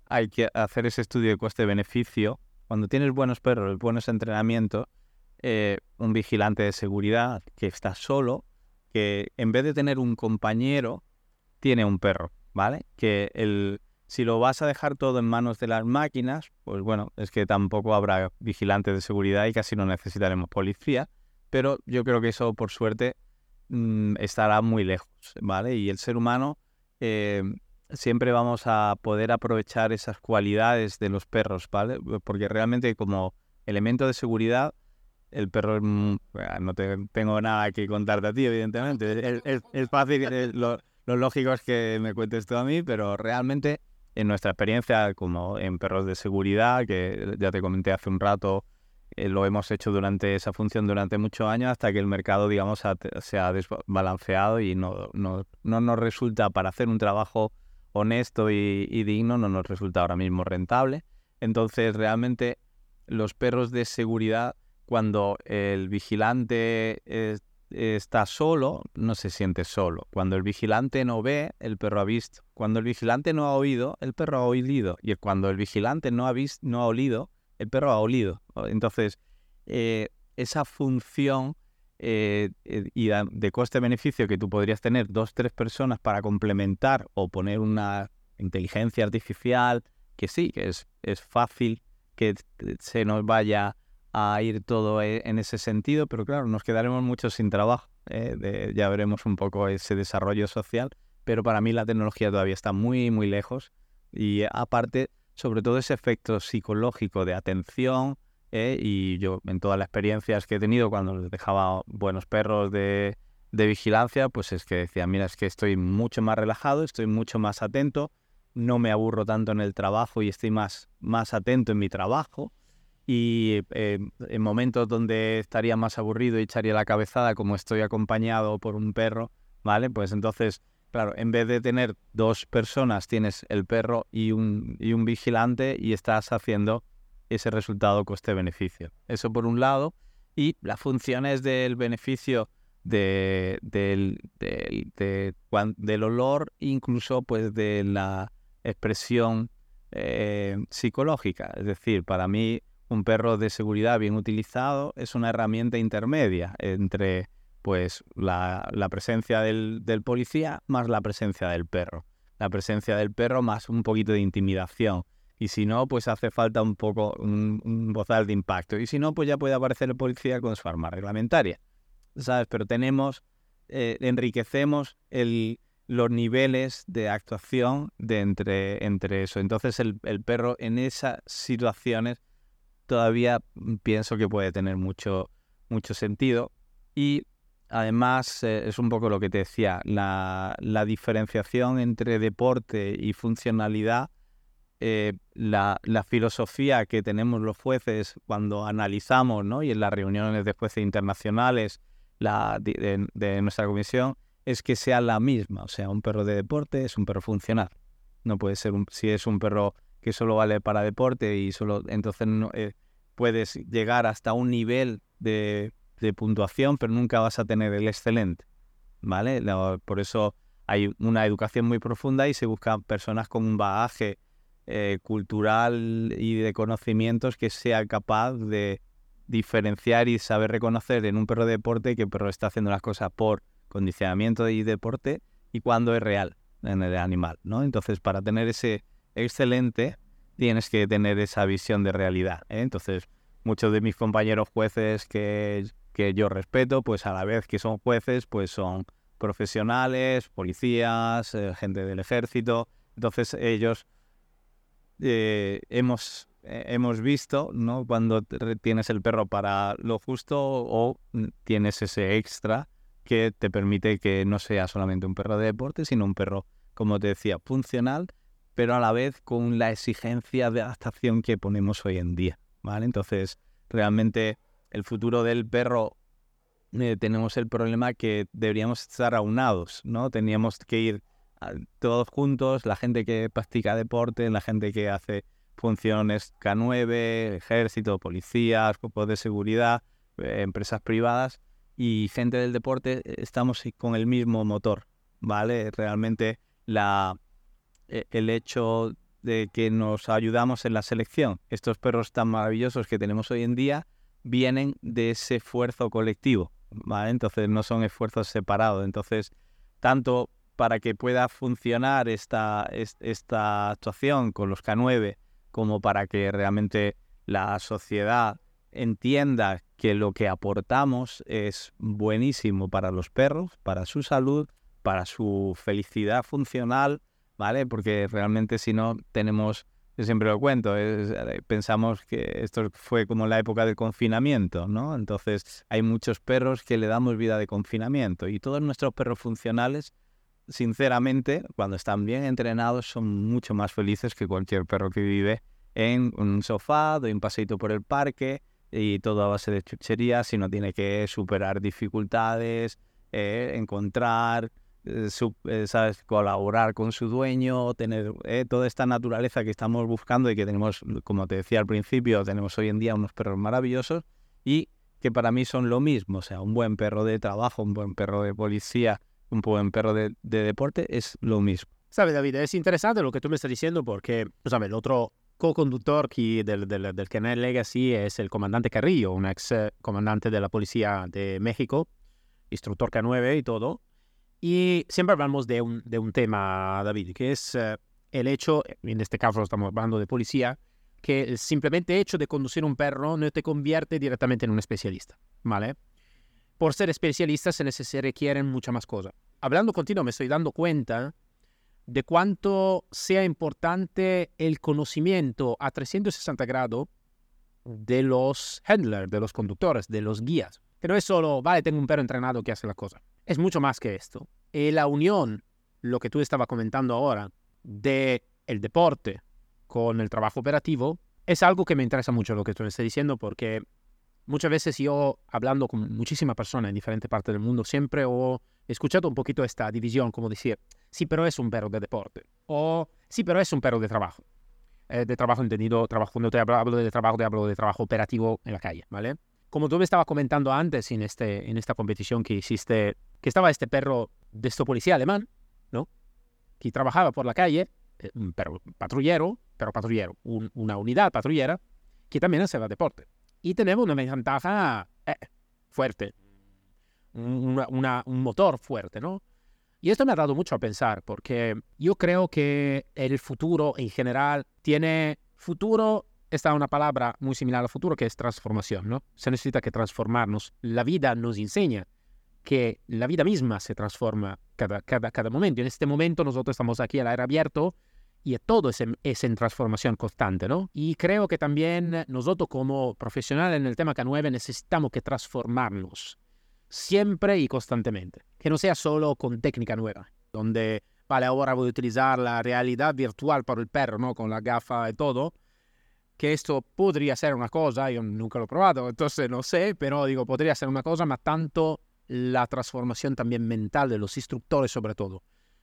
Speaker 2: hay que hacer ese estudio de coste-beneficio. Cuando tienes buenos perros, buenos entrenamientos, eh, un vigilante de seguridad que está solo, que en vez de tener un compañero, tiene un perro, ¿vale? Que el, si lo vas a dejar todo en manos de las máquinas, pues bueno, es que tampoco habrá vigilante de seguridad y casi no necesitaremos policía. Pero yo creo que eso, por suerte, Mm, estará muy lejos, ¿vale? Y el ser humano eh, siempre vamos a poder aprovechar esas cualidades de los perros, ¿vale? Porque realmente como elemento de seguridad, el perro es, no tengo nada que contarte a ti, evidentemente. Es, fácil, eh, lo, lo, lógico es que me cuentes tú a mí, pero realmente en nuestra experiencia como en perros de seguridad, que ya te comenté hace un rato, eh, lo hemos hecho durante esa función durante muchos años hasta que el mercado, digamos, se ha desbalanceado y no, no, no, nos resulta para hacer un trabajo honesto y, digno, no nos resulta ahora mismo rentable. Entonces, realmente, los perros de seguridad, cuando el vigilante está solo, no se siente solo. Cuando el vigilante no ve, el perro ha visto. Cuando el vigilante no ha oído, el perro ha oído. Y cuando el vigilante no ha, visto, no ha olido, el perro ha olido. Entonces, eh, esa función eh, eh, y de coste-beneficio que tú podrías tener dos, tres personas para complementar o poner una inteligencia artificial, que sí, que es, es fácil que se nos vaya a ir todo en ese sentido, pero claro, nos quedaremos mucho sin trabajo. ya veremos un poco ese desarrollo social, pero para mí la tecnología todavía está muy, muy lejos y aparte sobre todo ese efecto psicológico de atención. ¿eh? Y yo, en todas las experiencias que he tenido cuando les dejaba buenos perros de, vigilancia, pues es que decía, mira, es que estoy mucho más relajado, estoy mucho más atento, no me aburro tanto en el trabajo y estoy más, más atento en mi trabajo. Y eh, en momentos donde estaría más aburrido y echaría la cabezada, como estoy acompañado por un perro, ¿vale? Pues entonces Claro, en vez de tener dos personas, tienes el perro y un, y un vigilante y estás haciendo ese resultado coste-beneficio. Eso por un lado. Y las funciones del beneficio de, del, del, olor, incluso pues de la expresión eh, psicológica. Es decir, para mí un perro de seguridad bien utilizado es una herramienta intermedia entre pues la, presencia del, policía más la presencia del perro. La presencia del perro más un poquito de intimidación. Y si no, pues hace falta un poco un, un bozal de impacto. Y si no, pues ya puede aparecer el policía con su arma reglamentaria. ¿Sabes? Pero tenemos, eh, enriquecemos el, los niveles de actuación de entre, entre eso. Entonces el, el perro en esas situaciones todavía pienso que puede tener mucho, mucho sentido. Y Además, eh, es un poco lo que te decía, la, diferenciación entre deporte y funcionalidad, eh, la, filosofía que tenemos los jueces cuando analizamos, ¿no? y en las reuniones de jueces internacionales la, de, nuestra comisión, es que sea la misma. O sea, un perro de deporte es un perro funcional. No puede ser, un, si es un perro que solo vale para deporte y solo, entonces eh, puedes llegar hasta un nivel de de puntuación, pero nunca vas a tener el excelente, ¿vale? Por eso hay una educación muy profunda y se buscan personas con un bagaje eh, cultural y de conocimientos que sea capaz de diferenciar y saber reconocer en un perro de deporte que el perro está haciendo las cosas por condicionamiento y deporte y cuando es real en el animal, ¿no? Entonces, para tener ese excelente, tienes que tener esa visión de realidad. ¿eh? Entonces, muchos de mis compañeros jueces que que yo respeto, pues a la vez que son jueces, pues son profesionales, policías, eh, gente del ejército. Entonces ellos eh, hemos, hemos visto, ¿no? Cuando tienes el perro para lo justo o tienes ese extra que te permite que no sea solamente un perro de deporte, sino un perro, como te decía, funcional, pero a la vez con la exigencia de adaptación que ponemos hoy en día, ¿vale? Entonces, realmente el futuro del perro eh, tenemos el problema que deberíamos estar aunados, ¿no? Teníamos que ir todos juntos, la gente que practica deporte, la gente que hace funciones K9, ejército, policías, cuerpos de seguridad, eh, empresas privadas y gente del deporte, eh, estamos con el mismo motor, ¿vale? Realmente la, el hecho de que nos ayudamos en la selección, estos perros tan maravillosos que tenemos hoy en día, vienen de ese esfuerzo colectivo, ¿vale? Entonces no son esfuerzos separados. Entonces, tanto para que pueda funcionar esta, esta actuación con los K9, como para que realmente la sociedad entienda que lo que aportamos es buenísimo para los perros, para su salud, para su felicidad funcional, ¿vale? Porque realmente si no tenemos yo siempre lo cuento, eh, pensamos que esto fue como la época del confinamiento, ¿no? Entonces hay muchos perros que le damos vida de confinamiento y todos nuestros perros funcionales, sinceramente, cuando están bien entrenados, son mucho más felices que cualquier perro que vive en un sofá, doy un paseito por el parque y todo a base de chucherías y no tiene que superar dificultades, eh, encontrar eh, eh, ¿sabes? colaborar con su dueño, tener eh, toda esta naturaleza que estamos buscando y que tenemos, como te decía al principio, tenemos hoy en día unos perros maravillosos y que para mí son lo mismo, o sea, un buen perro de trabajo, un buen perro de policía, un buen perro de, deporte es lo mismo.
Speaker 1: Sabes, David, es interesante lo que tú me estás diciendo porque, ¿sabes? El otro co-conductor del, del, del canal Legacy es el comandante Carrillo, un ex comandante de la policía de México, instructor K9 y todo. Y siempre hablamos de un, de un tema, David, que es eh, el hecho, en este caso estamos hablando de policía, que el simplemente hecho de conducir un perro no te convierte directamente en un especialista, ¿vale? Por ser especialista se, se requieren muchas más cosas. Hablando contigo me estoy dando cuenta de cuánto sea importante el conocimiento a 360 grados de los handlers, de los conductores, de los guías. Que no es solo, vale, tengo un perro entrenado que hace la cosa es mucho más que esto. Y la unión, lo que tú estabas comentando ahora, de el deporte con el trabajo operativo, es algo que me interesa mucho lo que tú me estás diciendo porque muchas veces yo, hablando con muchísimas personas en diferentes partes del mundo, siempre he escuchado un poquito esta división, como decir, sí, pero es un perro de deporte, o sí, pero es un perro de trabajo. Eh, de trabajo entendido, trabajo, cuando te hablo de trabajo, te hablo de trabajo operativo en la calle, ¿vale? Como tú me estabas comentando antes en, este, en esta competición que hiciste, que estaba este perro de esto policía alemán, ¿no? Que trabajaba por la calle, eh, un perro patrullero, pero patrullero, una unidad patrullera, que también hacía deporte. Y tenemos una ventaja eh, fuerte, un motor fuerte, ¿no? Y esto me ha dado mucho a pensar, porque yo creo que el futuro en general tiene futuro esta es una palabra muy similar al futuro que es transformación, ¿no? Se necesita que transformarnos. La vida nos enseña que la vida misma se transforma cada, cada, cada momento. En este momento nosotros estamos aquí al aire abierto y todo es en, es en transformación constante, ¿no? Y creo que también nosotros como profesionales en el tema K9 necesitamos que transformarnos siempre y constantemente. Que no sea solo con técnica nueva, donde, vale, ahora voy a utilizar la realidad virtual para el perro, ¿no? Con la gafa y todo que esto podría ser una cosa, yo nunca lo he probado, entonces no sé, pero digo, podría ser una cosa, más tanto la transformación también mental de los instructores sobre todo,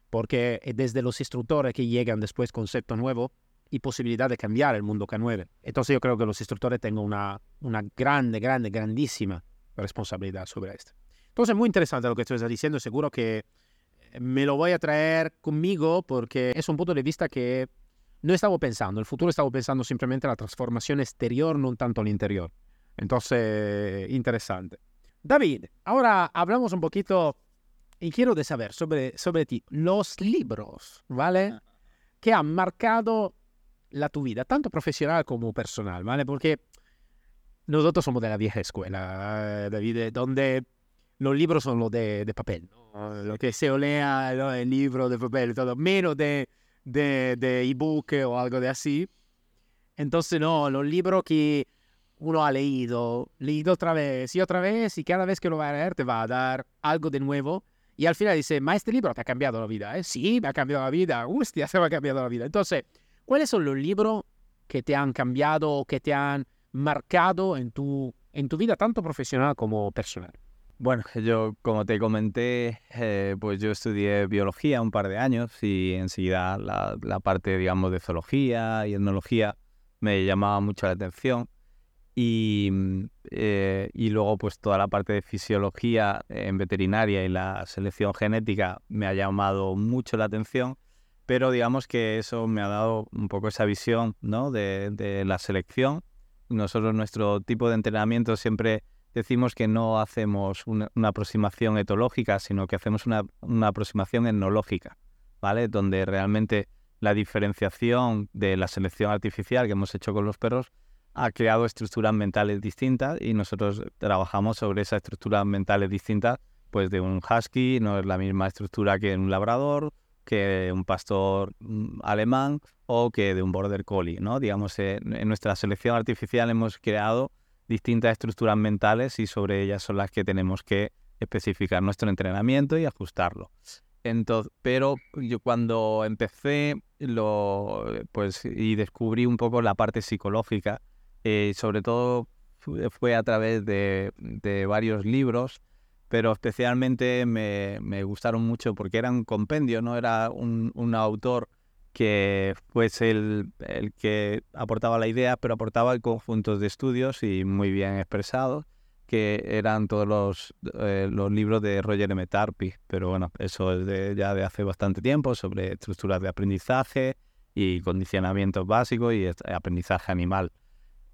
Speaker 1: porque es desde los instructores que llegan después concepto nuevo y posibilidad de cambiar el mundo K9. Entonces yo creo que los instructores tengan una, una grande, grande, grandísima responsabilidad sobre esto. Entonces muy interesante lo que estás diciendo, seguro que me lo voy a traer conmigo porque es un punto de vista que no estaba pensando, el futuro estaba pensando simplemente en la transformación exterior, no tanto el interior. Entonces, interesante. David, ahora hablamos un poquito y quiero de saber sobre, sobre ti, los libros, ¿vale? Que han marcado la tu vida, tanto profesional como personal, ¿vale? Porque nosotros somos de la vieja escuela, David, donde los libros son los de, papel, lo que se lea, el libro de papel, todo, menos de, de, de ebook o algo de así. Entonces, no, los libros que uno ha leído, leído otra vez y otra vez, y cada vez que lo va a leer te va a dar algo de nuevo. Y al final dice, ma, este libro te ha cambiado la vida, ¿eh? Sí, me ha cambiado la vida, hostia, *laughs* se me ha cambiado la vida. Entonces, ¿cuáles son los libros que te han cambiado o que te han marcado en tu, en tu vida, tanto profesional como personal?
Speaker 2: Bueno, *laughs* yo como te comenté, eh, pues yo estudié biología un par de años y enseguida la, la parte, digamos, de zoología y etnología me llamaba mucho la atención. Y, mm, eh, y, luego pues toda la parte de fisiología en veterinaria y la selección genética me ha llamado mucho la atención, pero digamos que eso me ha dado un poco esa visión ¿no? de, de la selección. Nosotros nuestro tipo de entrenamiento siempre decimos que no hacemos una, aproximación etológica, sino que hacemos una, una aproximación etnológica, ¿vale? Donde realmente la diferenciación de la selección artificial que hemos hecho con los perros ha creado estructuras mentales distintas y nosotros trabajamos sobre esas estructuras mentales distintas, pues de un husky no es la misma estructura que un labrador, que un pastor mm, alemán o que de un border collie, ¿no? Digamos, en nuestra selección artificial hemos creado distintas estructuras mentales y sobre ellas son las que tenemos que especificar nuestro entrenamiento y ajustarlo. Entonces, pero yo cuando empecé lo, pues, y descubrí un poco la parte psicológica, eh, sobre todo fue a través de, varios libros, pero especialmente me, gustaron mucho porque eran compendio, no era un, autor que fuese el, que aportaba la idea, pero aportaba el conjunto de estudios y muy bien expresados, que eran todos los, eh, los libros de Roger M. Tarpi, pero bueno, eso es de, ya de hace bastante tiempo, sobre estructuras de aprendizaje y condicionamientos básicos y aprendizaje animal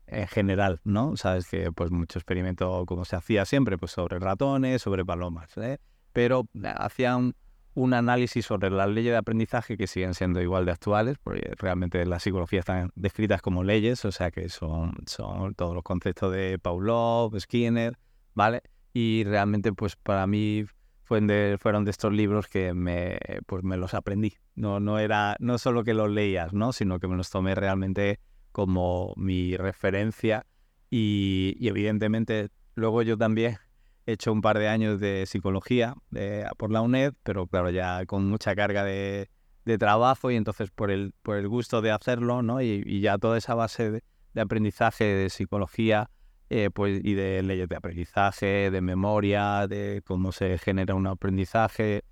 Speaker 2: en general, ¿no? Sabes que pues mucho experimento como se hacía siempre, pues sobre ratones, sobre palomas, ¿eh? pero hacían un análisis sobre las leyes de aprendizaje que siguen siendo igual de actuales, porque realmente las psicologías están descritas como leyes, o sea que son, son todos los conceptos de Pavlov, Skinner, ¿vale? Y realmente pues para mí fueron de, fueron de estos libros que me, pues me los aprendí. No, no era no solo que los leías, ¿no? sino que me los tomé realmente como mi referencia y, evidentemente luego yo también he hecho un par de años de psicología por la UNED, pero claro, ya con mucha carga de, trabajo y entonces por el, por el gusto de hacerlo, ¿no? Y, ya toda esa base de, aprendizaje de psicología eh, pues, y de leyes de aprendizaje, de memoria, de cómo se genera un aprendizaje,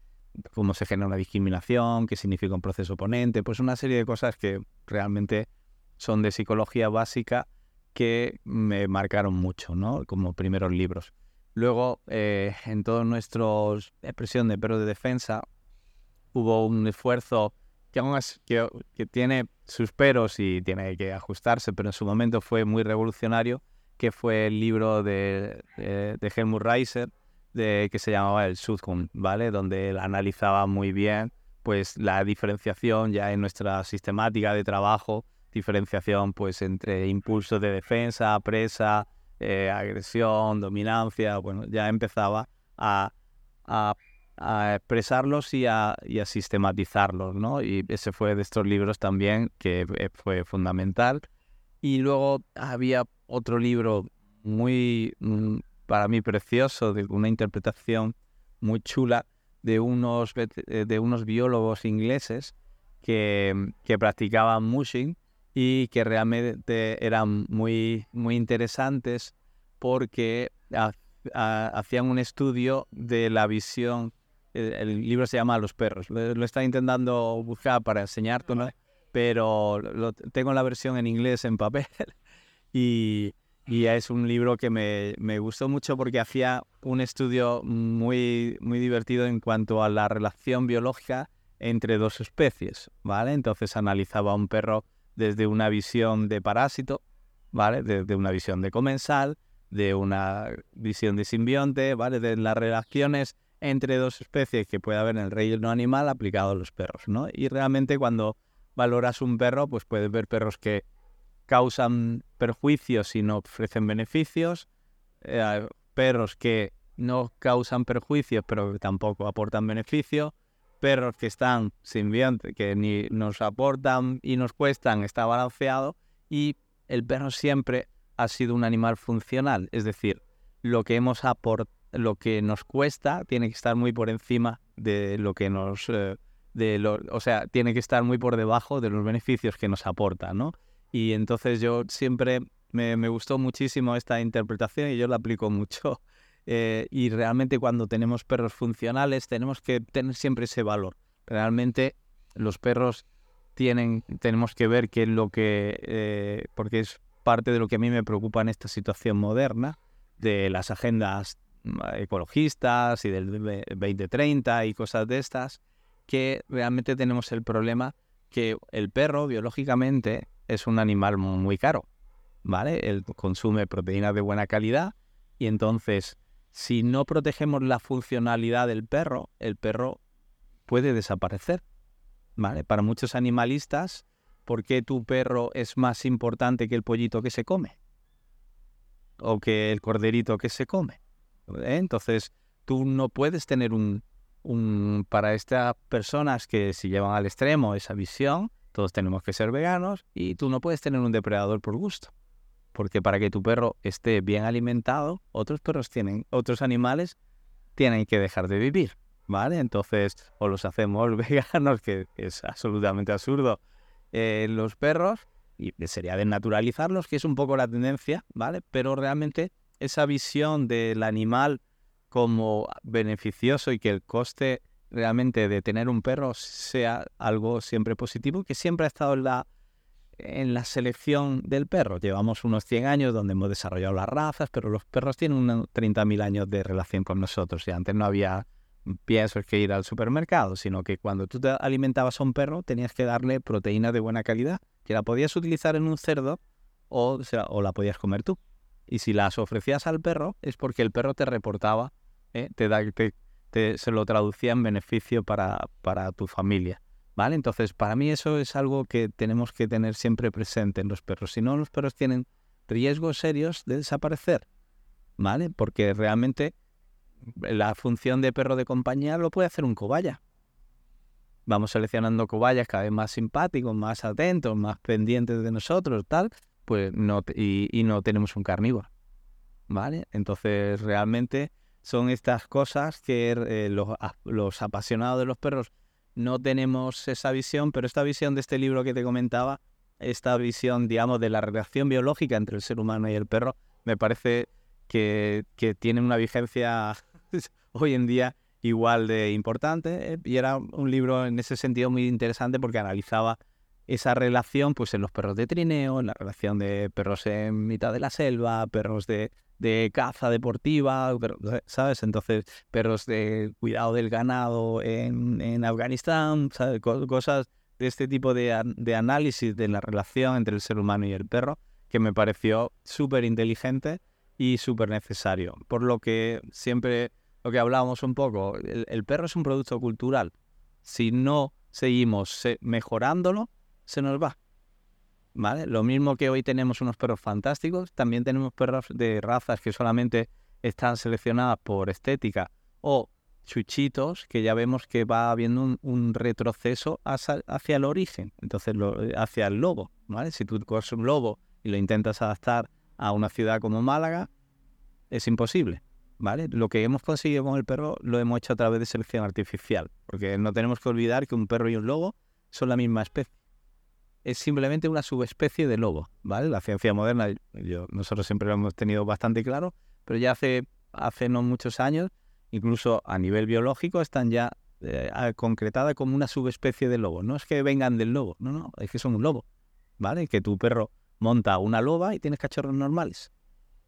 Speaker 2: cómo se genera una discriminación, qué significa un proceso oponente, pues una serie de cosas que realmente son de psicología básica que me marcaron mucho, ¿no? Como primeros libros. Luego, eh, *laughs* en toda nuestra expresión de perro de defensa, hubo un esfuerzo que, que, tiene sus peros y tiene que ajustarse, pero en su momento fue muy revolucionario, que fue el libro de, de, Helmut Reiser, de, que se llamaba El Sudhund, ¿vale? Donde analizaba muy bien pues, la diferenciación ya en nuestra sistemática de trabajo diferenciación pues entre impulsos de defensa, presa, eh, agresión, dominancia, bueno, ya empezaba a, a, expresarlos y a, y a, sistematizarlos, ¿no? Y ese fue de estos libros también que eh, fue fundamental. Y luego había otro libro muy, mm, para mí, precioso, de una interpretación muy chula de unos, eh, de unos biólogos ingleses que, que practicaban mushing y que realmente eran muy, muy interesantes porque hacían un estudio de la visión. El, libro se llama Los perros. Lo, lo está intentando buscar para enseñártelo, pero lo, tengo la versión en inglés en papel *laughs* y, y es un libro que me, me, gustó mucho porque hacía un estudio muy, muy divertido en cuanto a la relación biológica entre dos especies, ¿vale? Entonces analizaba a un perro desde una visión de parásito, ¿vale? Desde una visión de comensal, de una visión de simbionte, ¿vale? De las relaciones entre dos especies que puede haber en el reino animal aplicado a los perros, ¿no? Y realmente cuando valoras un perro, pues puedes ver perros que causan perjuicios y no ofrecen beneficios, eh, perros que no causan perjuicios pero tampoco aportan beneficios, perros que están simbiontes, que ni nos aportan y nos cuestan, está balanceado y el perro siempre ha sido un animal funcional, es decir, lo que hemos lo que nos cuesta tiene que estar muy por encima de lo que nos eh, de lo, o sea, tiene que estar muy por debajo de los beneficios que nos aporta, ¿no? Y entonces yo siempre me, me gustó muchísimo esta interpretación y yo la aplico *laughs* mucho. Eh, y realmente cuando tenemos perros funcionales tenemos que tener siempre ese valor. Realmente los perros tienen, tenemos que ver qué es lo que, eh, porque es parte de lo que a mí me preocupa en esta situación moderna, de las agendas mm, ecologistas y del 2030 y cosas de estas, que realmente tenemos el problema que el perro biológicamente es un animal muy caro, ¿vale? Él consume proteínas de buena calidad y entonces si no protegemos la funcionalidad del perro, el perro puede desaparecer, ¿vale? Para muchos animalistas, ¿por qué tu perro es más importante que el pollito que se come? O que el corderito que se come. ¿Eh? Entonces, tú no puedes tener un, para estas personas que se llevan al extremo esa visión, todos tenemos que ser veganos y tú no puedes tener un depredador por gusto. Porque para que tu perro esté bien alimentado, otros perros tienen, otros animales tienen que dejar de vivir, ¿vale? Entonces, o los hacemos *laughs* veganos, que es absolutamente absurdo, eh, los perros, y sería desnaturalizarlos, que es un poco la tendencia, ¿vale? Pero realmente esa visión del animal como beneficioso y que el coste realmente de tener un perro sea algo siempre positivo, que siempre ha estado en la, en la selección del perro. Llevamos unos 100 años donde hemos desarrollado las razas, pero los perros tienen unos 30.000 años de relación con nosotros y antes no había piensos que ir al supermercado, sino que cuando tú te alimentabas a un perro tenías que darle proteína de buena calidad, que la podías utilizar en un cerdo o, o la podías comer tú. Y si las ofrecías al perro es porque el perro te reportaba ¿eh? te, da, te, se lo traducía en beneficio para, para tu familia. ¿Vale? Entonces, para mí eso es algo que tenemos que tener siempre presente en los perros. Si no, los perros tienen riesgos serios de desaparecer. ¿Vale? Porque realmente la función de perro de compañía lo puede hacer un cobaya. Vamos seleccionando cobayas cada vez más simpáticos, más atentos, más pendientes de nosotros, tal, pues no, y, y no tenemos un carnívoro. ¿Vale? Entonces, realmente son estas cosas que eh, los, apasionados de los perros no tenemos esa visión, pero esta visión de este libro que te comentaba, esta visión, digamos, de la relación biológica entre el ser humano y el perro, me parece que, tiene una vigencia *laughs* hoy en día igual de importante. Eh, y era un libro en ese sentido muy interesante porque analizaba esa relación pues en los perros de trineo, en la relación de perros en mitad de la selva, perros de de caza deportiva, ¿sabes? Entonces, perros de cuidado del ganado en, en Afganistán, ¿sabes? cosas de este tipo de, de, análisis de la relación entre el ser humano y el perro, que me pareció súper inteligente y súper necesario. Por lo que siempre lo que hablábamos un poco, el perro es un producto cultural. Si no seguimos mejorándolo, se nos va. ¿Vale? Lo mismo que hoy tenemos unos perros fantásticos, también tenemos perros de razas que solamente están seleccionadas por estética o chuchitos que ya vemos que va habiendo un, retroceso hacia, el origen, entonces hacia el lobo, ¿vale? Si tú coges un lobo y lo intentas adaptar a una ciudad como Málaga, es imposible, ¿vale? Lo que hemos conseguido con el perro lo hemos hecho a través de selección artificial, porque no tenemos que olvidar que un perro y un lobo son la misma especie es simplemente una subespecie de lobo, ¿vale? La ciencia moderna, yo, nosotros siempre lo hemos tenido bastante claro, pero ya hace, hace no muchos años, incluso a nivel biológico, están ya eh, concretadas como una subespecie de lobo. No es que vengan del lobo, no, no, es que son un lobo, ¿vale? Que tu perro monta una loba y tienes cachorros normales.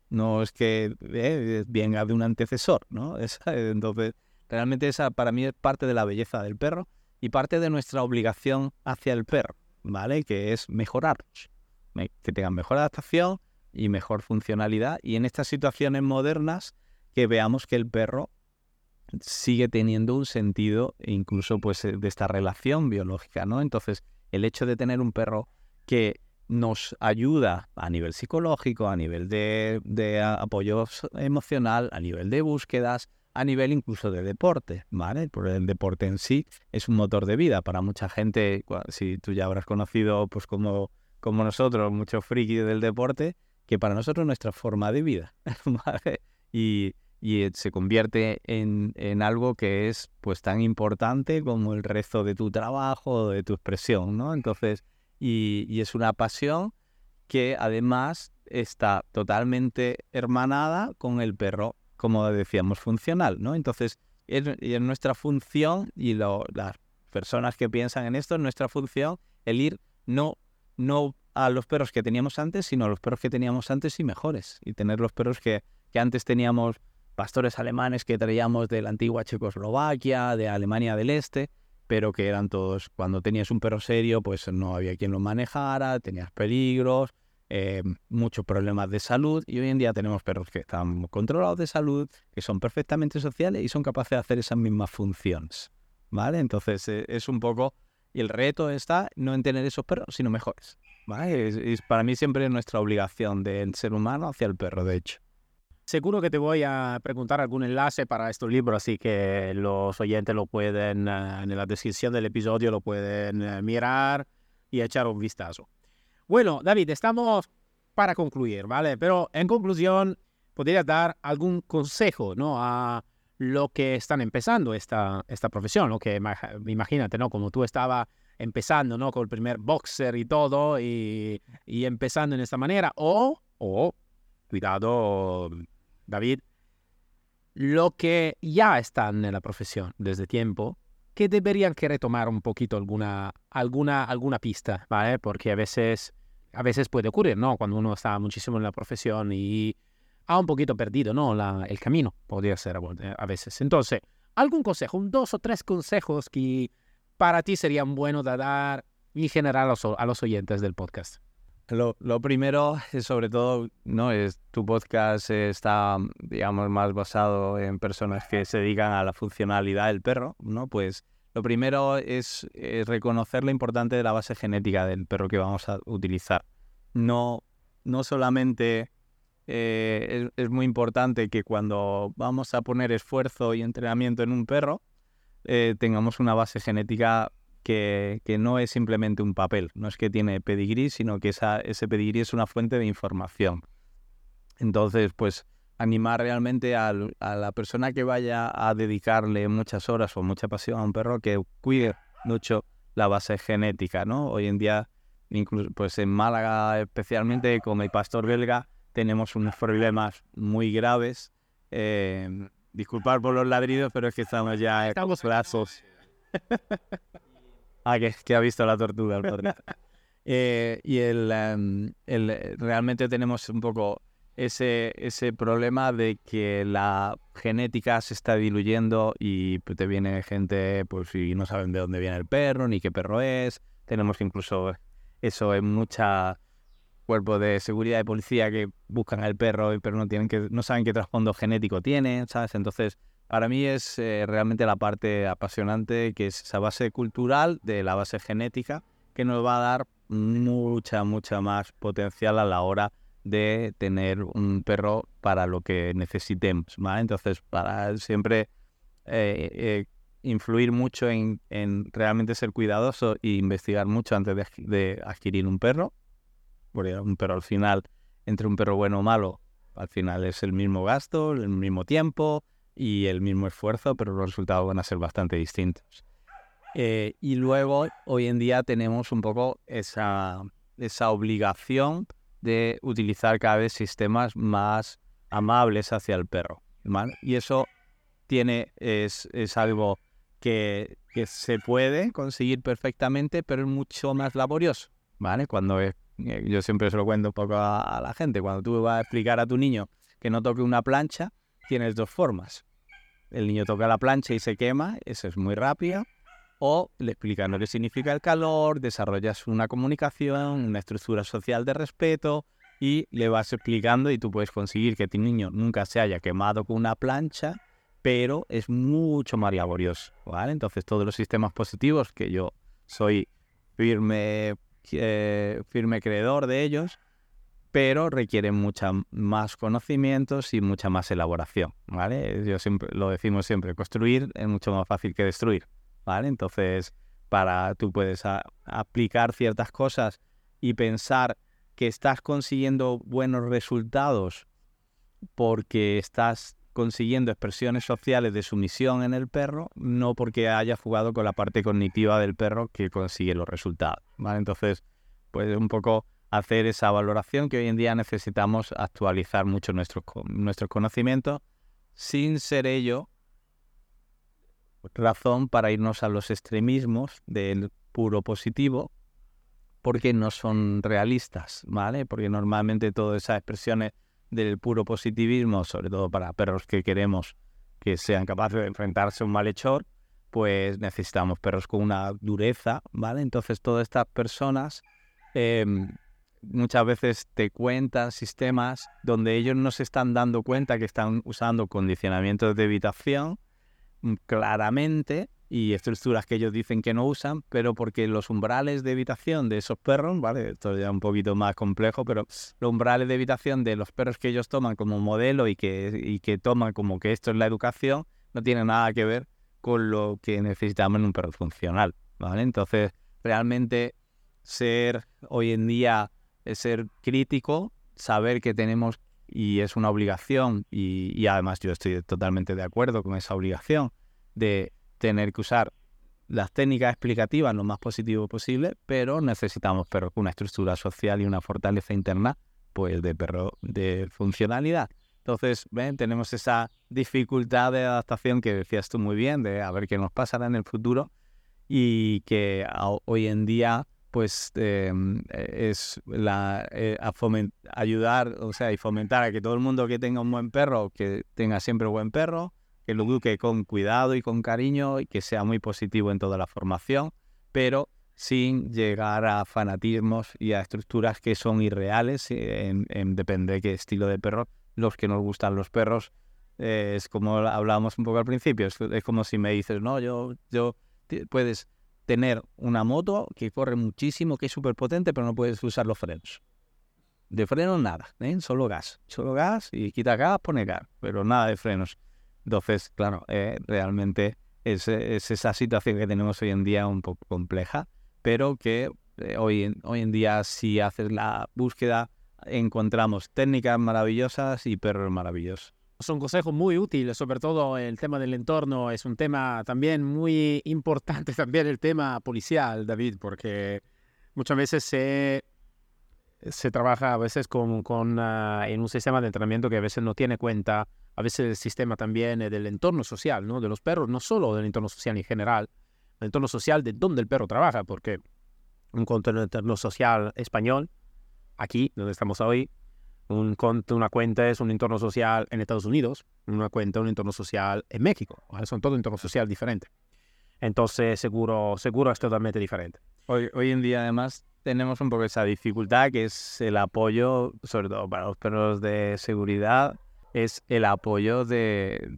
Speaker 2: No es que eh, venga de un antecesor, ¿no? *laughs* entonces, realmente esa para mí es parte de la belleza del perro y parte de nuestra obligación hacia el perro. ¿Vale? Que es mejorarlos, que tengan mejor adaptación y mejor funcionalidad. Y en estas situaciones modernas, que veamos que el perro sigue teniendo un sentido incluso pues eh, de esta relación biológica, ¿no? Entonces, el hecho de tener un perro que nos ayuda a nivel psicológico, a nivel de, de apoyo emocional, a nivel de búsquedas, a nivel incluso de deporte, ¿vale? Porque el deporte en sí es un motor de vida para mucha gente, si tú ya habrás conocido, pues como, como nosotros, muchos frikis del deporte, que para nosotros es nuestra forma de vida. *laughs* Y, y se convierte en, en, algo que es pues tan importante como el resto de tu trabajo, de tu expresión, ¿no? Entonces, y, y es una pasión que además está totalmente hermanada con el perro como decíamos, funcional, ¿no? Entonces, es, nuestra función, y las personas que piensan en esto, es nuestra función el ir no, no a los perros que teníamos antes, sino a los perros que teníamos antes y mejores. Y tener los perros que, que antes teníamos pastores alemanes que traíamos de la antigua Checoslovaquia, de Alemania del Este, pero que eran todos, cuando tenías un perro serio, pues no había quien lo manejara, tenías peligros, eh, muchos problemas de salud y hoy en día tenemos perros que están controlados de salud, que son perfectamente sociales y son capaces de hacer esas mismas funciones. ¿Vale? Entonces eh, es un poco, y el reto está no en tener esos perros, sino mejores. ¿Vale? Es, para mí siempre es nuestra obligación del ser humano hacia el perro, de hecho.
Speaker 1: Seguro que te voy a preguntar algún enlace para estos libros, así que los oyentes lo pueden, eh, en la descripción del episodio, lo pueden mirar y echar un vistazo. Bueno, David, estamos para concluir, ¿vale? Pero en conclusión, ¿podrías dar algún consejo, ¿no? A lo que están empezando esta, esta profesión, lo que imagínate, ¿no? Como tú estabas empezando, ¿no? Con el primer boxer y todo, y, y empezando en esta manera, o, o, cuidado, David, lo que ya están en la profesión desde tiempo, que deberían que retomar un poquito alguna, alguna, alguna pista, ¿vale? Porque a veces a veces puede ocurrir, ¿no? Cuando uno está muchísimo en la profesión y ha un poquito perdido, ¿no? El camino, podría ser a veces. Entonces, algún consejo, un dos o tres consejos que para ti serían buenos de dar en general a los, oyentes del podcast.
Speaker 2: Lo, lo, primero sobre todo, ¿no? Es tu podcast está, digamos, más basado en personas que se dedican a la funcionalidad del perro, ¿no? Pues lo primero es, reconocer lo importante de la base genética del perro que vamos a utilizar. No, no solamente eh, es, muy importante que cuando vamos a poner esfuerzo y entrenamiento en un perro, eh, tengamos una base genética que, que, no es simplemente un papel, no es que tiene pedigrí, sino que ese pedigrí es una fuente de información. Entonces, pues animar realmente a, la persona que vaya a dedicarle muchas horas o mucha pasión a un perro que cuide mucho la base genética, ¿no? Hoy en día, incluso pues en Málaga especialmente con el pastor belga, tenemos unos problemas muy graves. Eh, disculpar por los ladridos, pero es que estamos ya estamos brazos. ah, que, ha visto la tortuga el padre. *laughs* Eh, y el, em, el, realmente tenemos un poco ese, ese problema de que la genética se está diluyendo y te viene gente, pues y no saben de dónde viene el perro, ni qué perro es. Tenemos incluso eso en mucha cuerpos de seguridad de policía que buscan al perro, pero no tienen que, no saben qué trasfondo genético tiene, ¿sabes? Entonces, para mí es eh, realmente la parte apasionante, que es esa base cultural de la base genética, que nos va a dar mucha, mucha más potencial a la hora de tener un perro para lo que necesitemos, Entonces, para siempre eh, eh, influir mucho en, realmente ser cuidadoso e investigar mucho antes de, adquirir un perro, porque un perro al final, entre un perro bueno o malo, al final es el mismo gasto, el mismo tiempo y el mismo esfuerzo, pero los resultados van a ser bastante distintos. Eh, y luego, hoy en día tenemos un poco esa, esa obligación de utilizar cada vez sistemas más amables hacia el perro. Y eso tiene, es, es algo que, que, se puede conseguir perfectamente, pero es mucho más laborioso. ¿vale? Cuando es, eh, yo siempre se lo cuento un poco a, a la gente, cuando tú vas a explicar a tu niño que no toque una plancha, tienes dos formas. El niño toca la plancha y se quema, eso es muy rápido o le explicando qué significa el calor, desarrollas una comunicación, una estructura social de respeto y le vas explicando y tú puedes conseguir que tu niño nunca se haya quemado con una plancha, pero es mucho más laborioso, ¿vale? Entonces todos los sistemas positivos que yo soy firme eh, firme creedor de ellos, pero requieren mucha más conocimientos y mucha más elaboración, ¿vale? Yo siempre lo decimos siempre, construir es mucho más fácil que destruir, ¿vale? Entonces, para tú puedes aplicar ciertas cosas y pensar que estás consiguiendo buenos resultados porque estás consiguiendo expresiones sociales de sumisión en el perro, no porque haya jugado con la parte cognitiva del perro que consigue los resultados. ¿vale? Entonces, pues un poco hacer esa valoración que hoy en día necesitamos actualizar mucho nuestros, nuestros conocimientos sin ser ello razón para irnos a los extremismos del puro positivo porque no son realistas, ¿vale? Porque normalmente todas esas expresiones del puro positivismo, sobre todo para perros que queremos que sean capaces de enfrentarse a un malhechor, pues necesitamos perros con una dureza, ¿vale? Entonces todas estas personas em, muchas veces te cuentan sistemas donde ellos no se están dando cuenta que están usando condicionamientos de evitación claramente y estructuras que ellos dicen que no usan, pero porque los umbrales de evitación de esos perros, ¿vale? Esto ya es un poquito más complejo, pero los umbrales de evitación de los perros que ellos toman como modelo y que, y que toman como que esto es la educación, no tiene nada que ver con lo que necesitamos en un perro funcional, ¿vale? Entonces, realmente ser hoy en día, es ser crítico, saber que tenemos, y es una obligación, y, y además yo estoy totalmente de acuerdo con esa obligación, de tener que usar las técnicas explicativas lo más positivo posible, pero necesitamos perros una estructura social y una fortaleza interna, pues de perro de funcionalidad. Entonces, ven, tenemos esa dificultad de adaptación que decías tú muy bien, de a ver qué nos pasará en el futuro y que hoy en día pues em, es la, eh, ayudar, o sea, y fomentar a que todo el mundo que tenga un buen perro, que tenga siempre un buen perro, que lo eduque con cuidado y con cariño y que sea muy positivo en toda la formación, pero sin llegar a fanatismos y a estructuras que son irreales, eh, en, depende de qué estilo de perro. Los que nos gustan los perros, eh, es como hablábamos un poco al principio, es, como si me dices, no, yo, yo, puedes tener una moto que corre muchísimo, que es súper potente, pero no puedes usar los frenos. De frenos nada, ¿eh? solo gas. Solo gas y quita gas, pone gas, pero nada de frenos. Entonces, claro, eh, realmente es, esa situación que tenemos hoy en día un poco compleja, pero que eh, hoy, hoy en día si haces la búsqueda encontramos técnicas maravillosas y perros maravillosos.
Speaker 1: Son consejos muy útiles, sobre todo el tema del entorno es un tema también muy importante, *laughs* también el tema policial, David, porque muchas veces se, se trabaja a veces con, con ah, en un sistema de entrenamiento que a veces no tiene cuenta a veces el sistema también del entorno social, ¿no? De los perros, no solo del entorno social en general, el entorno social de donde el perro trabaja, porque un entorno social español, aquí, donde estamos hoy, un, una cuenta es un entorno social en Estados Unidos, una cuenta un entorno social en México, son todo entorno social diferente. Entonces, seguro, seguro es totalmente diferente.
Speaker 2: Hoy, hoy en día, además, tenemos un poco esa dificultad que es el apoyo, sobre todo para los perros de seguridad, es el apoyo de,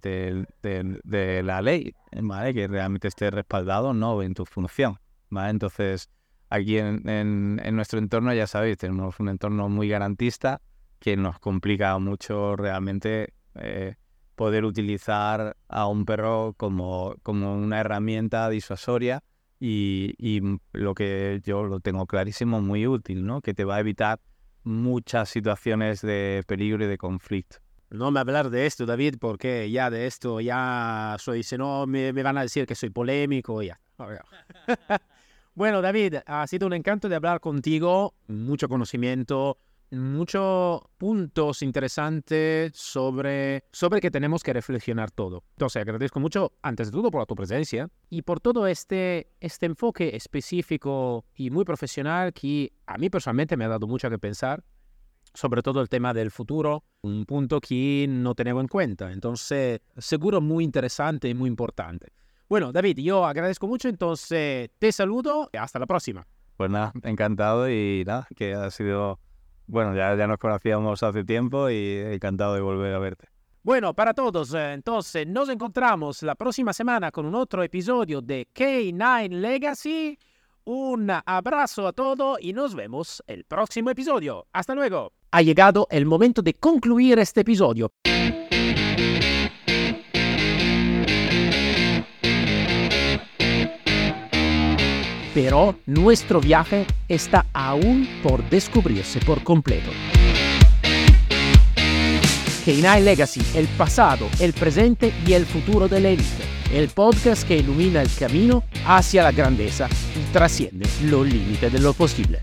Speaker 2: la ley, ¿vale? Que realmente esté respaldado no en tu función, ¿vale? Entonces, aquí en, nuestro entorno, ya sabéis, tenemos un entorno muy garantista que nos complica mucho realmente eh, poder utilizar a un perro como, como una herramienta disuasoria y, y, lo que yo lo tengo clarísimo, muy útil, ¿no? Que te va a evitar muchas situaciones de peligro y de conflicto
Speaker 1: no me hablar de esto, David, porque ya de esto ya soy, si no me, van a decir que soy polémico ya. *laughs* bueno, David, ha sido un encanto de hablar contigo, mucho conocimiento, muchos puntos interesantes sobre, sobre que tenemos que reflexionar todo. Entonces, agradezco mucho, antes de todo, por tu presencia y por todo este, este enfoque específico y muy profesional que a mí personalmente me ha dado mucho que pensar sobre todo el tema del futuro, un punto que no tengo en cuenta. Entonces, seguro muy interesante y muy importante. Bueno, David, yo agradezco mucho, entonces te saludo y hasta la próxima.
Speaker 2: Pues nada, encantado y nada, que ha sido, bueno, ya, ya nos conocíamos hace tiempo y encantado de volver a verte.
Speaker 1: Bueno, para todos, eh, entonces nos encontramos la próxima semana con un otro episodio de K9 Legacy. un abrazo a todos y nos vemos el próximo episodio. Hasta luego. Ha llegado el momento de concluir este episodio. Pero nuestro viaje está aún por descubrirse por completo. K9 Legacy, el pasado, el presente y el futuro de la élite. El podcast que ilumina el camino hacia la grandeza y trasciende los límites de lo posible.